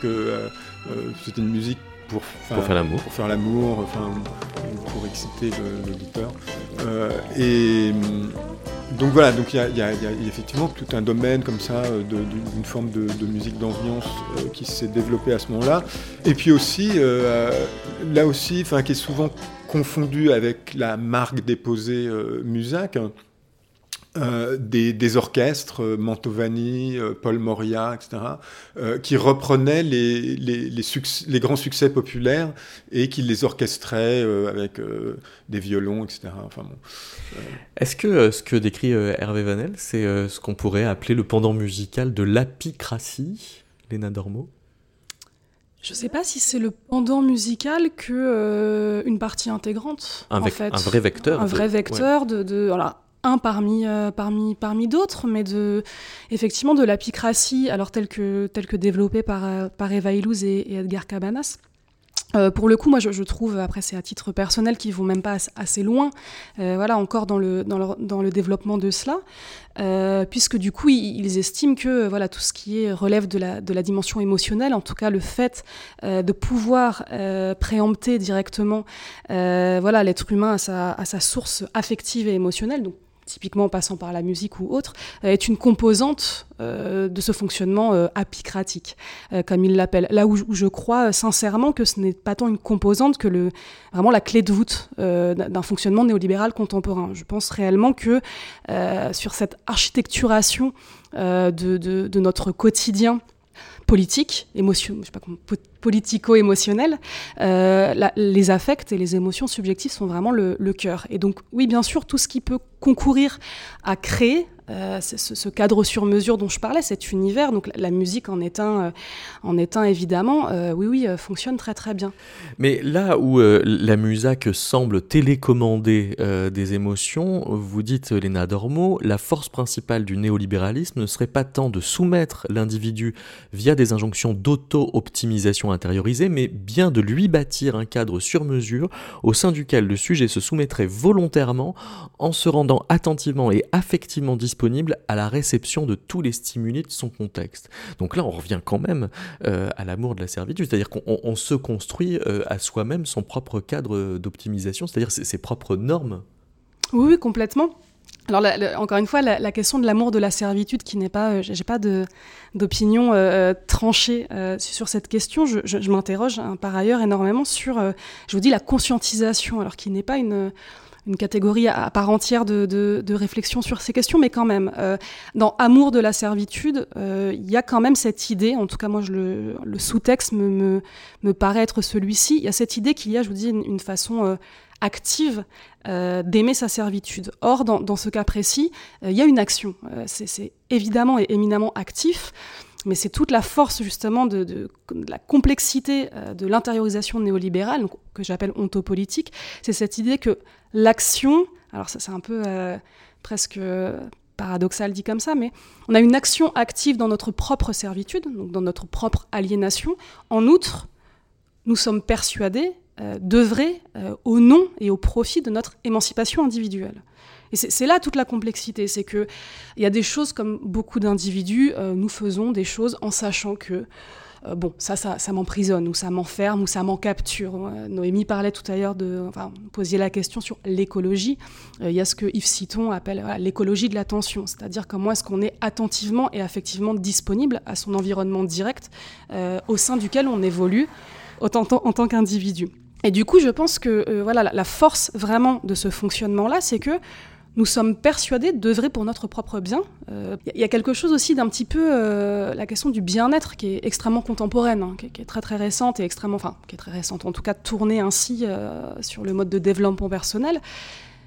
c'était une musique pour, pour, faire l'amour. Pour faire l'amour, enfin, pour exciter l'auditeur. et donc voilà, donc il y, a effectivement tout un domaine comme ça, euh, d'une forme de, musique d'ambiance euh, qui s'est développée à ce moment-là. Et puis aussi, euh, là aussi, enfin, qui est souvent confondu avec la marque déposée Musac. Euh, des, orchestres, euh, Mantovani, euh, Paul Moria, etc., qui reprenaient les, les, grands succès populaires et qui les orchestraient avec des violons, etc. Enfin, Est-ce que ce que décrit Hervé Vanel, c'est ce qu'on pourrait appeler le pendant musical de l'apicratie, Léna Dormo je ne sais pas si c'est le pendant musical que une partie intégrante. Un, en fait. un vrai vecteur. Un vrai vecteur de, de voilà, un parmi, euh, parmi, parmi d'autres, mais de, effectivement de l'apicratie, alors telle que, telle que développée par, euh, par Eva Illouz et, Edgar Cabanas. Euh, pour le coup, moi, je, trouve, après, c'est à titre personnel, qu'ils vont même pas assez loin, voilà, encore dans le, dans le, dans le développement de cela, puisque du coup, ils, estiment que voilà, tout ce qui est, relève de la, de la dimension émotionnelle, en tout cas le fait de pouvoir préempter directement voilà, l'être humain à sa, à sa source affective et émotionnelle, donc typiquement en passant par la musique ou autre, euh, est une composante euh, de ce fonctionnement euh, apicratique, comme il l'appelle. Là où, je crois sincèrement que ce n'est pas tant une composante que le, vraiment la clé de voûte d'un fonctionnement néolibéral contemporain. Je pense réellement que sur cette architecturation de, de, notre quotidien, politique, émotion, politico-émotionnel, euh, les affects et les émotions subjectives sont vraiment le, cœur. Et donc, oui, bien sûr, tout ce qui peut concourir à créer euh, ce, cadre sur mesure dont je parlais, cet univers, donc la, musique en est un, euh, en est évidemment, euh, oui, oui, fonctionne très très bien. Mais là où la musac semble télécommander des émotions, vous dites, Léna Dormo, la force principale du néolibéralisme ne serait pas tant de soumettre l'individu via des injonctions d'auto-optimisation mais bien de lui bâtir un cadre sur mesure au sein duquel le sujet se soumettrait volontairement en se rendant attentivement et affectivement disponible à la réception de tous les stimuli de son contexte. Donc là, on revient quand même euh, à l'amour de la servitude, c'est-à-dire qu'on se construit euh, à soi-même son propre cadre d'optimisation, c'est-à-dire ses, propres normes. Oui complètement. Alors, encore une fois, la, question de l'amour de la servitude, qui n'est pas, euh, j'ai pas d'opinion tranchée sur cette question. Je, m'interroge hein, par ailleurs énormément sur, je vous dis, la conscientisation, alors qui n'est pas une catégorie à, part entière de, réflexion sur ces questions, mais quand même, euh, dans Amour de la servitude, euh, il y a quand même cette idée, en tout cas moi le, sous-texte me, paraît être celui-ci, il y a cette idée qu'il y a, je vous dis, une, façon euh, active d'aimer sa servitude. Or, dans, ce cas précis, il y a une action. c'est évidemment et éminemment actif mais c'est toute la force justement de, la complexité euh, de l'intériorisation néolibérale, que j'appelle ontopolitique, c'est cette idée que l'action, alors ça c'est un peu euh, presque paradoxal dit comme ça, mais on a une action active dans notre propre servitude, donc dans notre propre aliénation. En outre, nous sommes persuadés euh, d'œuvrer au nom et au profit de notre émancipation individuelle. Et c'est là toute la complexité, c'est que il y a des choses comme beaucoup d'individus, euh, nous faisons des choses en sachant que euh, bon, ça, ça, m'emprisonne, ou ça m'enferme, ou ça m'en capture. Euh, Noémie parlait tout à l'heure de, enfin, posiez la question sur l'écologie. Il y a ce que Yves Citon appelle l'écologie de l'attention, c'est-à-dire comment est-ce qu'on est attentivement et affectivement disponible à son environnement direct au sein duquel on évolue en tant qu'individu. Et du coup, je pense que voilà, la force vraiment de ce fonctionnement-là, c'est que nous sommes persuadés d'œuvrer pour notre propre bien. Il euh, y a quelque chose aussi d'un petit peu euh, la question du bien-être qui est extrêmement contemporaine, hein, qui, est très très récente et extrêmement, enfin, qui est très récente, en tout cas tournée ainsi euh, sur le mode de développement personnel.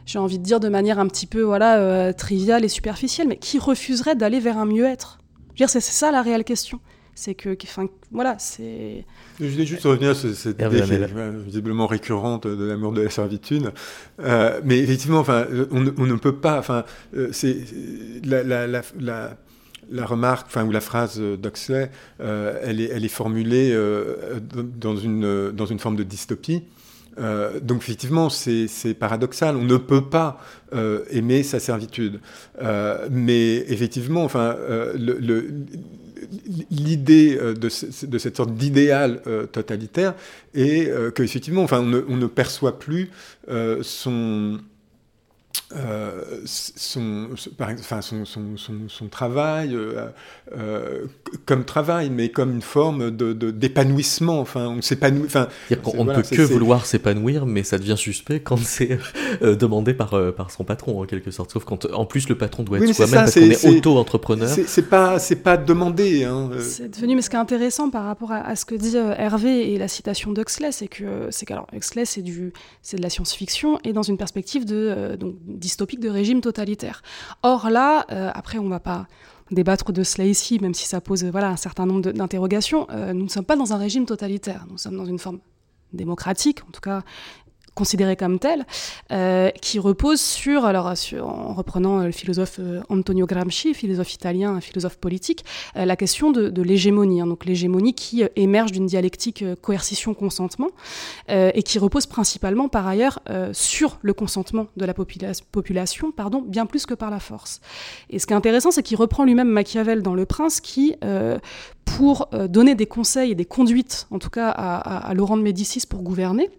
J'ai envie de dire de manière un petit peu voilà triviale et superficielle, mais qui refuserait d'aller vers un mieux-être? C'est ça la réelle question. C'est que, enfin, voilà, c'est. Je voulais juste revenir sur cette idée qui est visiblement récurrente de l'amour de la servitude. Euh, mais effectivement, enfin, on, ne peut pas. Enfin, euh, c'est la, la, la, la remarque, enfin, ou la phrase d'Oxley, euh, elle, est, elle est formulée dans, une, dans une forme de dystopie. donc effectivement, c'est paradoxal. On ne peut pas aimer sa servitude. mais effectivement, enfin, le, l'idée euh, de, cette sorte d'idéal euh, totalitaire est euh, qu'effectivement, enfin, on ne, perçoit plus son euh, son, enfin, son, son, son, travail euh, euh, comme travail, mais comme une forme de, d'épanouissement. Enfin, on s'épanouit. Enfin, on ne peut que vouloir s'épanouir, mais ça devient suspect quand c'est demandé par, par son patron, en quelque sorte. Sauf quand, en plus, le patron doit être soi-même parce qu'on est, auto-entrepreneur. C'est, pas, c'est pas demandé. Hein. C'est devenu, mais ce qui est intéressant par rapport à, ce que dit Hervé et la citation d'Huxley, c'est que, c'est qu'alors, Huxley, c'est, du, c'est de la science-fiction et dans une perspective de, donc, dystopique de régime totalitaire. Or là, euh, après on va pas débattre de cela ici, même si ça pose voilà, un certain nombre d'interrogations, euh, nous ne sommes pas dans un régime totalitaire, nous sommes dans une forme démocratique, en tout cas considéré comme tel, euh, qui repose sur, alors en reprenant le philosophe euh, Antonio Gramsci, philosophe italien, philosophe politique, euh, la question de, l'hégémonie, hein. donc l'hégémonie qui émerge d'une dialectique coercition-consentement et qui repose principalement par ailleurs sur le consentement de la population, pardon, bien plus que par la force. Et ce qui est intéressant, c'est qu'il reprend lui-même Machiavel dans Le Prince, qui pour donner des conseils et des conduites, en tout cas à, à Laurent de Médicis pour gouverner,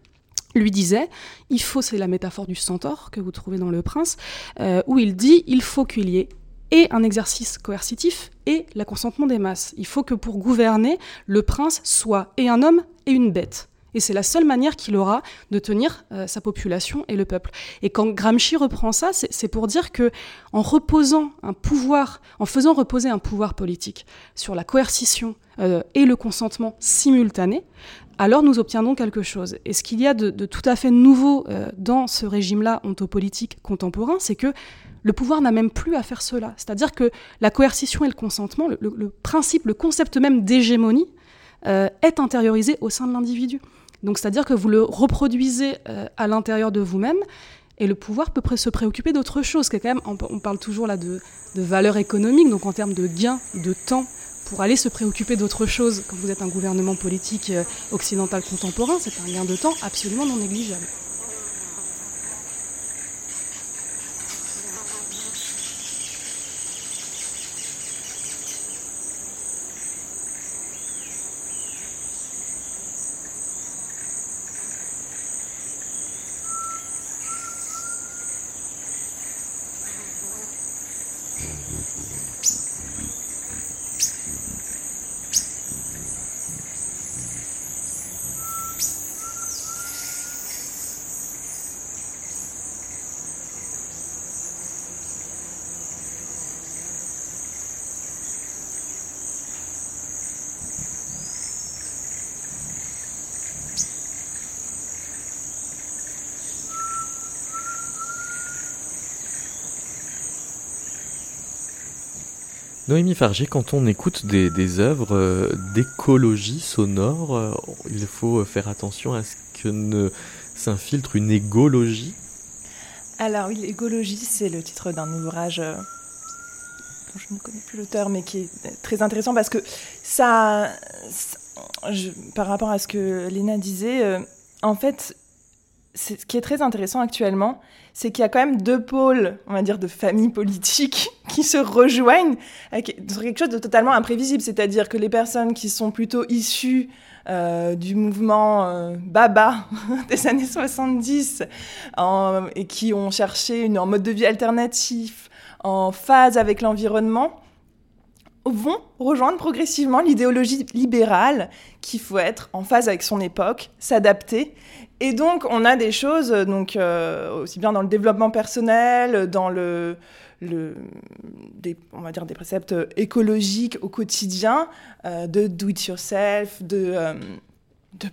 lui disait, il faut, c'est la métaphore du centaure que vous trouvez dans Le Prince, euh, où il dit, il faut qu'il y ait et un exercice coercitif et la consentement des masses. Il faut que pour gouverner, le prince soit et un homme et une bête. Et c'est la seule manière qu'il aura de tenir euh, sa population et le peuple. Et quand Gramsci reprend ça, c'est pour dire que en reposant un pouvoir, en faisant reposer un pouvoir politique sur la coercition euh, et le consentement simultané, alors nous obtiendrons quelque chose. Et ce qu'il y a de, tout à fait nouveau euh, dans ce régime-là ontopolitique contemporain, c'est que le pouvoir n'a même plus à faire cela. C'est-à-dire que la coercition et le consentement, le, principe, le concept même d'hégémonie, euh, est intériorisé au sein de l'individu. Donc c'est-à-dire que vous le reproduisez euh, à l'intérieur de vous-même, et le pouvoir peut se préoccuper d'autre chose. Quand même, on, parle toujours là de, de valeur économique, donc en termes de gains, de temps, pour aller se préoccuper d'autre chose quand vous êtes un gouvernement politique euh, occidental contemporain, c'est un gain de temps absolument non négligeable. Noémie Fargé, quand on écoute des, œuvres euh, d'écologie sonore, euh, il faut faire attention à ce que ne s'infiltre une égologie. Alors oui, l'égologie, c'est le titre d'un ouvrage euh, dont je ne connais plus l'auteur, mais qui est très intéressant parce que ça, par rapport à ce que Léna disait, en fait, ce qui est très intéressant actuellement, c'est qu'il y a quand même deux pôles, on va dire, de familles politiques *laughs* qui se rejoignent sur quelque chose de totalement imprévisible. C'est-à-dire que les personnes qui sont plutôt issues euh, du mouvement euh, Baba *laughs* des années 70 et qui ont cherché une, un mode de vie alternatif en phase avec l'environnement, vont rejoindre progressivement l'idéologie libérale qu'il faut être en phase avec son époque, s'adapter. Et donc, on a des choses, donc, euh, aussi bien dans le développement personnel, dans le, des, on va dire des préceptes écologiques au quotidien, euh, de do it yourself, de, euh,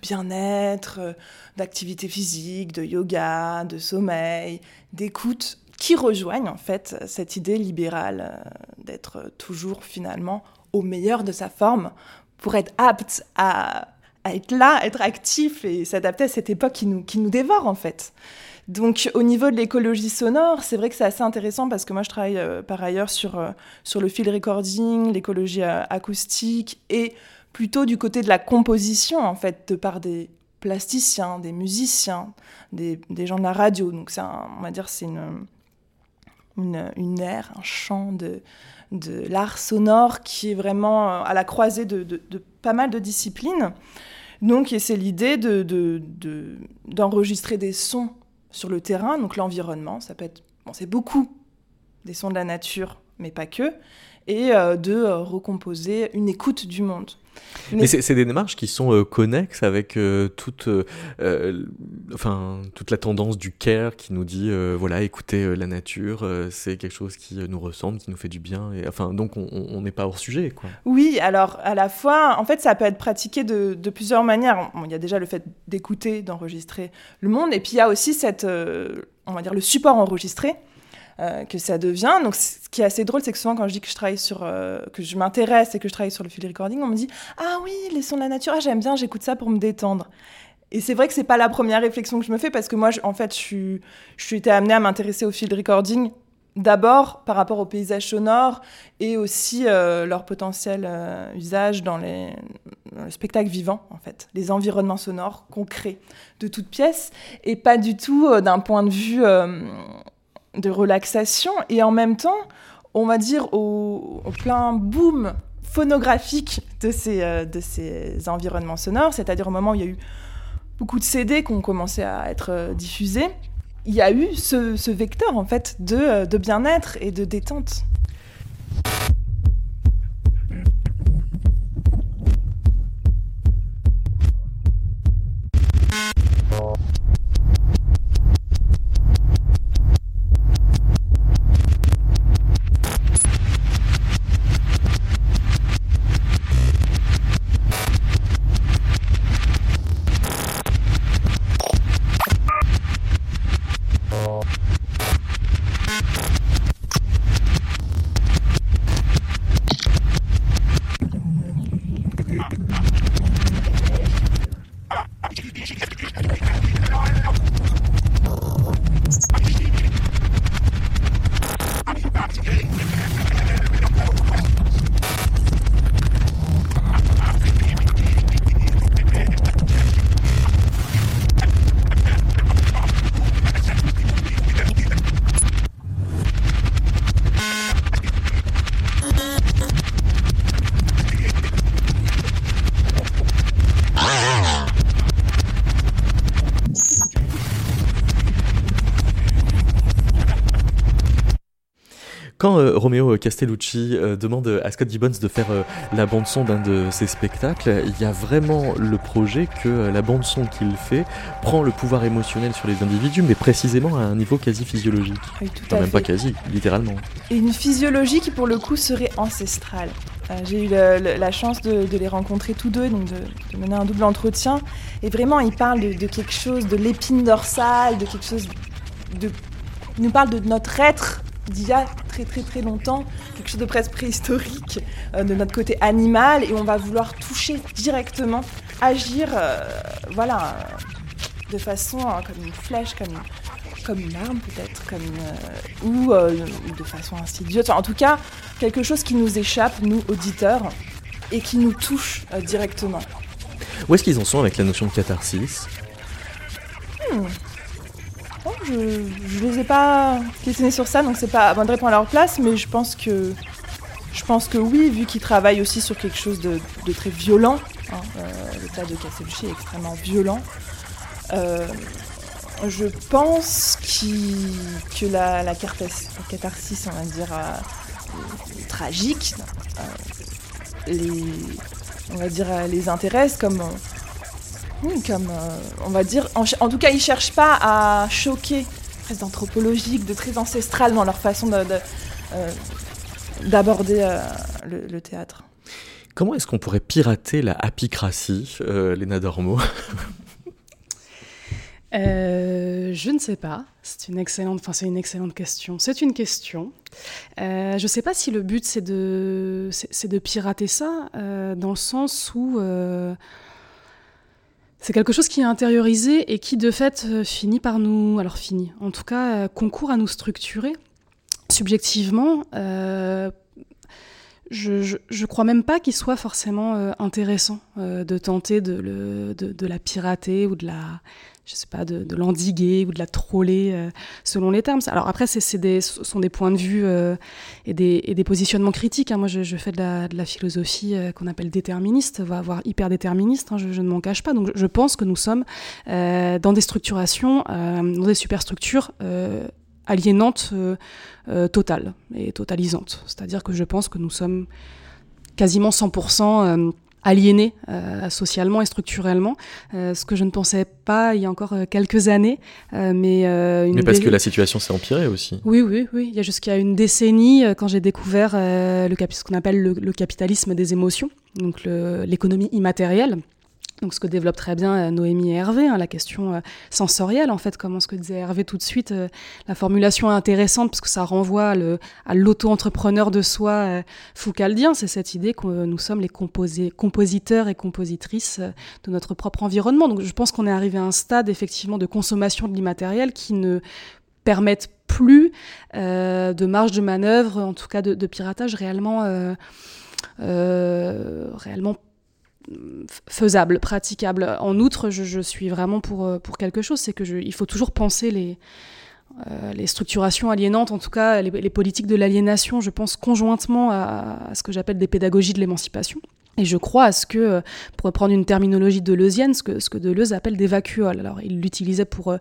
bien-être, d'activité physique, de yoga, de sommeil, d'écoute qui rejoignent en fait cette idée libérale euh, d'être toujours finalement au meilleur de sa forme pour être apte à, être là, être actif et s'adapter à cette époque qui nous, qui nous dévore en fait. Donc au niveau de l'écologie sonore, c'est vrai que c'est assez intéressant parce que moi je travaille euh, par ailleurs sur, euh, sur le field recording, l'écologie acoustique et plutôt du côté de la composition en fait, de par des plasticiens, des musiciens, des, des gens de la radio. Donc c'est on va dire c'est une une, une ère, un champ de, de l'art sonore qui est vraiment euh, à la croisée de, de, pas mal de disciplines. Donc, c'est l'idée d'enregistrer de, des sons sur le terrain, donc l'environnement, ça peut être, bon, c'est beaucoup des sons de la nature, mais pas que, et euh, de euh, recomposer une écoute du monde. Mais, c'est des démarches qui sont euh, connexes avec euh, toute, euh, enfin, toute la tendance du care qui nous dit voilà, écoutez la nature, c'est quelque chose qui nous ressemble, qui nous fait du bien. Et, enfin, donc on n'est pas hors sujet. Quoi. Oui, alors à la fois, en fait, ça peut être pratiqué de, de plusieurs manières. il y a déjà le fait d'écouter, d'enregistrer le monde, et puis il y a aussi cette, on va dire, le support enregistré. Euh, que ça devient. Donc, ce qui est assez drôle, c'est que souvent, quand je dis que je travaille sur, euh, que je m'intéresse et que je travaille sur le field recording, on me dit Ah oui, les sons de la nature, ah, j'aime bien, j'écoute ça pour me détendre. Et c'est vrai que c'est pas la première réflexion que je me fais parce que moi, en fait, je suis, été amenée à m'intéresser au field recording d'abord par rapport aux paysages sonores et aussi euh, leur potentiel usage dans les, spectacles vivants, en fait, les environnements sonores concrets de toutes pièces, et pas du tout d'un point de vue de relaxation et en même temps, on va dire, au, plein boom phonographique de ces, euh, de ces environnements sonores, c'est-à-dire au moment où il y a eu beaucoup de CD qui ont commencé à être euh, diffusés, il y a eu ce, vecteur en fait de, euh, de bien-être et de détente. Romeo Castellucci euh, demande à Scott Gibbons de faire euh, la bande-son d'un de ses spectacles, il y a vraiment le projet que la bande-son qu'il fait prend le pouvoir émotionnel sur les individus, mais précisément à un niveau quasi physiologique. Oui, tout même pas quasi, littéralement. Et une physiologie qui, pour le coup, serait ancestrale. J'ai eu la chance de, les rencontrer tous deux, donc de, mener un double entretien. Et vraiment, ils parlent de, de quelque chose, de l'épine dorsale, de quelque chose de. Ils nous parlent de notre être d'il y a très très très longtemps, quelque chose de presque préhistorique euh, de notre côté animal, et on va vouloir toucher directement, agir, euh, voilà, de façon euh, comme une flèche, comme, comme une arme peut-être, comme ou de façon insidieuse. en tout cas, quelque chose qui nous échappe, nous auditeurs, et qui nous touche directement. Où est-ce qu'ils en sont avec la notion de catharsis? Hmm. Je ne les ai pas questionnés sur ça, donc c'est pas moi de répondre à leur place, mais je pense que, je pense que oui, vu qu'ils travaillent aussi sur quelque chose de, très violent, hein, euh, l'état de Castelchi est extrêmement violent, euh, je pense que la, la, catharsis, on va dire, euh, tragique, les, on va dire, les intéresse comme oui, comme euh, on va dire. En, tout cas, ils cherchent pas à choquer, très anthropologique, de très ancestral dans leur façon euh, d'aborder euh, le, théâtre. Comment est-ce qu'on pourrait pirater la apicratie, Léna Dormo je ne sais pas. C'est une excellente, enfin c'est une excellente question. C'est une question. je ne sais pas si le but c'est de, c'est de pirater ça, dans le sens où c'est quelque chose qui est intériorisé et qui, de fait, euh, finit par nous. Alors, finit. En tout cas, euh, concourt à nous structurer. Subjectivement, euh, je, je, crois même pas qu'il soit forcément intéressant de tenter de, la pirater ou de la, je sais pas, de, l'endiguer ou de la troller euh, selon les termes. Alors après, ce sont des points de vue euh, et, des, positionnements critiques. Hein. Moi, je, fais de la, philosophie euh, qu'on appelle déterministe, voire hyper déterministe, hein. je, ne m'en cache pas. Donc je pense que nous sommes dans des structurations, dans des superstructures aliénantes totales et totalisantes. C'est-à-dire que je pense que nous sommes quasiment 100% aliénés euh, socialement et structurellement, euh, ce que je ne pensais pas il y a encore euh, quelques années. mais, mais parce que la situation s'est empirée aussi. Oui, oui, oui. Il y a jusqu'à une décennie, quand j'ai découvert le, ce qu'on appelle le, le, capitalisme des émotions, donc l'économie immatérielle, donc ce que développe très bien euh, Noémie et Hervé, hein, la question euh, sensorielle en fait, comment ce que disait Hervé tout de suite, euh, la formulation est intéressante parce que ça renvoie à l'auto-entrepreneur de soi foucaldien, c'est cette idée que nous sommes les compositeurs et compositrices de notre propre environnement. Donc je pense qu'on est arrivé à un stade effectivement de consommation de l'immatériel qui ne permettent plus de marge de manœuvre, en tout cas de, piratage réellement, réellement faisable, praticable. En outre, je, suis vraiment pour, euh, pour quelque chose, c'est que faut toujours penser les, euh, les structurations aliénantes, en tout cas les, politiques de l'aliénation, je pense conjointement à, ce que j'appelle des pédagogies de l'émancipation. Et je crois à ce que, euh, pour reprendre une terminologie deleuzienne, ce que, ce que Deleuze appelle des vacuoles. Alors, il l'utilisait pour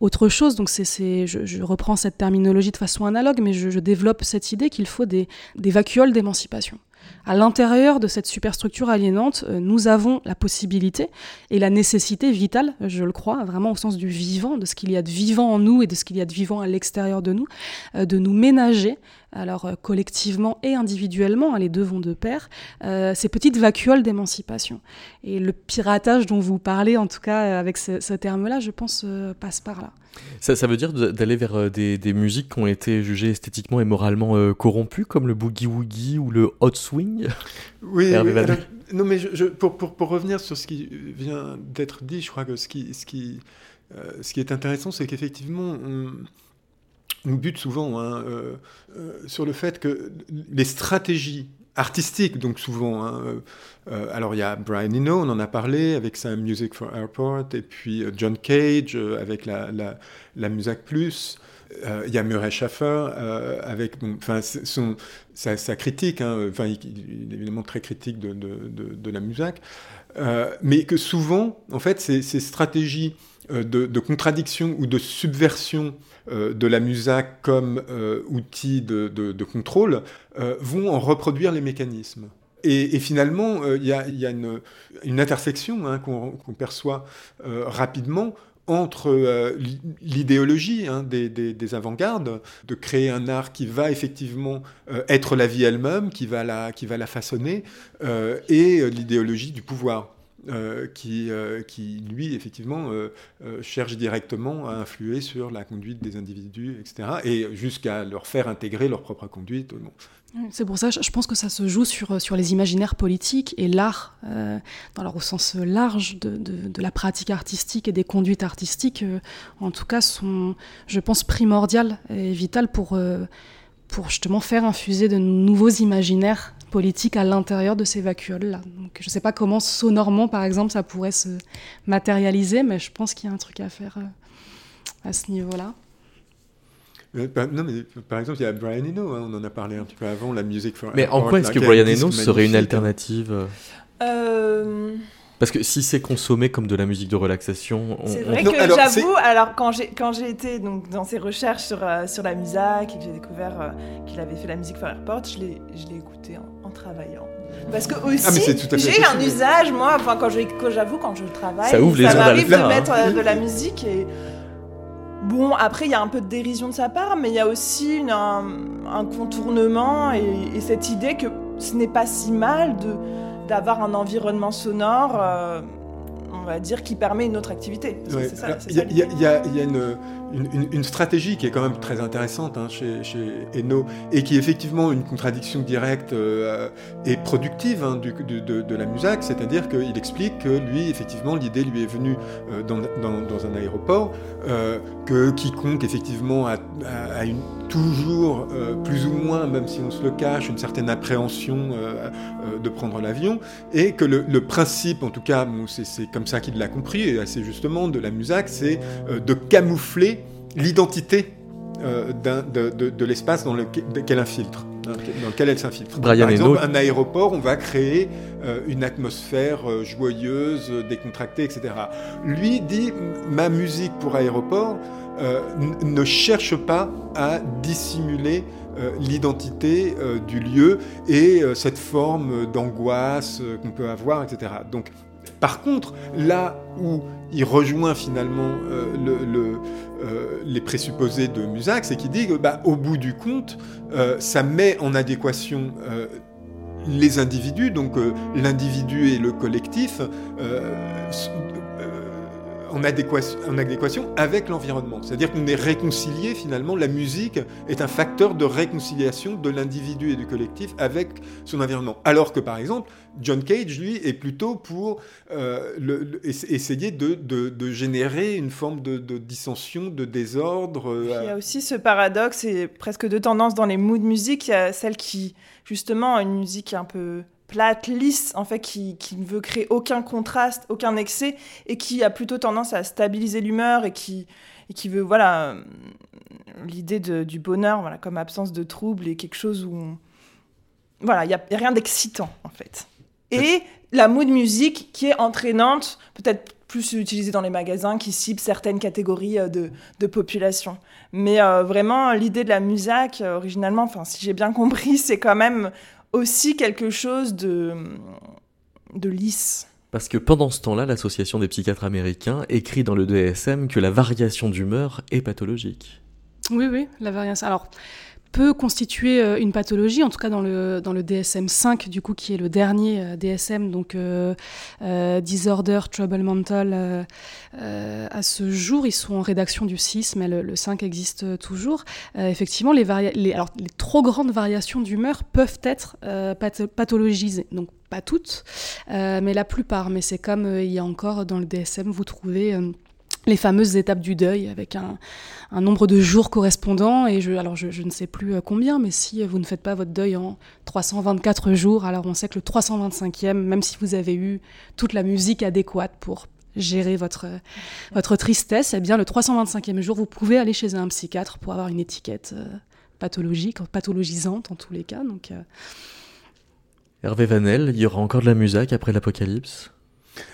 autre chose, donc c'est, je, je, reprends cette terminologie de façon analogue, mais je, développe cette idée qu'il faut des vacuoles d'émancipation à l'intérieur de cette superstructure aliénante, euh, nous avons la possibilité et la nécessité vitale, je le crois, vraiment au sens du vivant, de ce qu'il y a de vivant en nous et de ce qu'il y a de vivant à l'extérieur de nous, euh, de nous ménager alors euh, collectivement et individuellement, hein, les deux vont de pair, euh, ces petites vacuoles d'émancipation. Et le piratage dont vous parlez, en tout cas avec ce, terme-là, je pense, euh, passe par là. Ça, ça veut dire d'aller vers des, musiques qui ont été jugées esthétiquement et moralement corrompues, comme le boogie-woogie ou le hot swing? *laughs* Oui, non mais je, pour, pour, pour, revenir sur ce qui vient d'être dit, je crois que ce qui, ce qui, ce qui est intéressant, c'est qu'effectivement, on bute souvent hein, euh, euh, sur le fait que les stratégies artistiques, donc souvent, hein, euh, alors il y a Brian Eno, on en a parlé avec sa Music for Airport, et puis John Cage avec la, la, Music Plus. Il y a Murray Schaffer avec son, sa, critique, hein, enfin, il, est évidemment très critique de, la musique, mais que souvent, en fait, ces stratégies de, de, contradiction ou de subversion euh, de la MUSAC comme euh, outil de, contrôle euh, vont en reproduire les mécanismes. Et, finalement, il y a, une, intersection hein, qu'on perçoit rapidement entre l'idéologie hein, des, avant-gardes, de créer un art qui va effectivement être la vie elle-même, qui, qui va la façonner, et l'idéologie du pouvoir. Euh, qui, euh, qui, lui, effectivement, euh, cherche directement à influer sur la conduite des individus, etc., et jusqu'à leur faire intégrer leur propre conduite. C'est pour ça, je pense que ça se joue sur, sur les imaginaires politiques et l'art, au sens large de, de, la pratique artistique et des conduites artistiques, en tout cas, sont, je pense, primordiales et vitales pour, pour justement faire infuser de nouveaux imaginaires politique à l'intérieur de ces vacuoles-là. Donc je ne sais pas comment sonorement, par exemple, ça pourrait se matérialiser, mais je pense qu'il y a un truc à faire, euh, à ce niveau-là. par, non, mais par exemple, il y a Brian Eno, hein, on en a parlé un petit peu avant, la musique for Mais en quoi est-ce que Brian Eno serait une alternative euh... Parce que si c'est consommé comme de la musique de relaxation, on... c'est vrai que j'avoue. Alors quand j'ai quand j'ai été donc dans ses recherches sur euh, sur la musique et que j'ai découvert euh, qu'il avait fait la musique for Airport, je l'ai je l'ai écouté en, travaillant. Parce que aussi ah, j'ai un usage moi. Enfin quand j'avoue quand je travaille, ça, m'arrive de hein. mettre euh, de la musique et Bon, après, il y a un peu de dérision de sa part, mais il y a aussi une, un, contournement et, et, cette idée que ce n'est pas si mal de, d'avoir un environnement sonore, euh, on va dire, qui permet une autre activité. Il y, a une, une, stratégie qui est quand même très intéressante hein, chez, chez, Eno et qui est effectivement une contradiction directe euh, et productive hein, du, de, la musique, c'est-à-dire qu'il explique que lui, effectivement, l'idée lui est venue euh, dans, dans, un aéroport, que quiconque, effectivement, a, a une toujours euh, plus ou moins, même si on se le cache, une certaine appréhension euh, euh, de prendre l'avion, et que le, principe, en tout cas, c'est comme ça qu'il l'a compris, et assez justement, de la MUSAC, c'est de camoufler l'identité de, de, l'espace dans lequel infiltre. Hein, dans lequel elle s'infiltre. Par exemple, un aéroport, on va créer une atmosphère joyeuse, décontractée, etc. Lui dit, ma musique pour aéroport, euh, ne cherche pas à dissimuler euh, l'identité euh, du lieu et cette forme d'angoisse qu'on peut avoir, etc. Donc, par contre, là où il rejoint finalement le, les présupposés de Musac, c'est qu'il dit que, bah, au bout du compte, ça met en adéquation les individus, donc l'individu et le collectif, en adéquation, en adéquation avec l'environnement. C'est-à-dire qu'on est réconcilié finalement, la musique est un facteur de réconciliation de l'individu et du collectif avec son environnement. Alors que par exemple, John Cage, lui, est plutôt pour euh, le, essayer de, de, générer une forme de, dissension, de désordre. Euh, il y a aussi ce paradoxe et presque deux tendances dans les moods de musique. Il y a celle qui, justement, a une musique un peu plate, lisse, en fait, qui, ne veut créer aucun contraste, aucun excès, et qui a plutôt tendance à stabiliser l'humeur et qui, et qui veut, voilà, euh, l'idée du bonheur, voilà, comme absence de trouble et quelque chose où, voilà, il n'y a, rien d'excitant, en fait. Et la mood music qui est entraînante, peut-être plus utilisée dans les magasins, qui cible certaines catégories euh, de, de population. Mais euh, vraiment, l'idée de la musique, originalement, enfin, si j'ai bien compris, *laughs* c'est quand même aussi quelque chose de, de lisse. Parce que pendant ce temps-là, l'Association des psychiatres américains écrit dans le DSM que la variation d'humeur est pathologique. Oui, oui, la variation. Alors, peut constituer euh, une pathologie, en tout cas dans le, dans le DSM-5, du coup, qui est le dernier euh, DSM, donc euh, Disorder, Trouble Mental. à ce jour, ils sont en rédaction du 6, mais le, 5 existe toujours. effectivement, les, alors, les trop grandes variations d'humeur peuvent être pathologisées. Donc, pas toutes, mais la plupart. Mais c'est comme il y a encore dans le DSM, vous trouvez les fameuses étapes du deuil avec un, nombre de jours correspondants. Et je, alors je, ne sais plus euh, combien, mais si vous ne faites pas votre deuil en 324 jours, alors on sait que le 325e, même si vous avez eu toute la musique adéquate pour gérer votre, votre tristesse, eh bien le 325e jour, vous pouvez aller chez un psychiatre pour avoir une étiquette euh, pathologique, pathologisante en tous les cas. Donc, euh. Hervé Vanel, il y aura encore de la musique après l'apocalypse?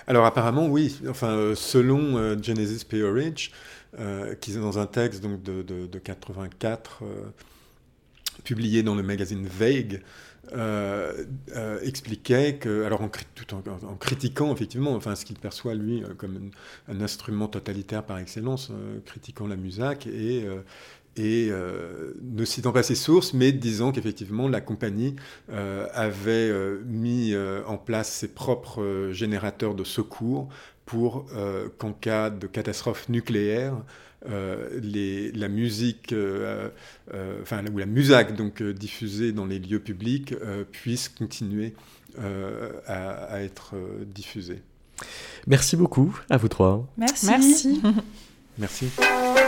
Alors apparemment oui, enfin euh, selon euh, Genesis Peorage, euh, qui dans un texte donc, de, de, 84, publié dans le magazine Vague, expliquait que, alors en, tout en, critiquant effectivement, enfin ce qu'il perçoit lui comme un, instrument totalitaire par excellence, critiquant la musique et et euh, ne citant pas ses sources, mais disant qu'effectivement la compagnie euh, avait euh, mis en place ses propres générateurs de secours pour qu'en cas de catastrophe nucléaire, les, la musique, enfin ou la musique donc diffusée dans les lieux publics puisse continuer à, à, être diffusée. Merci beaucoup à vous trois. Merci. Merci. Merci. *laughs*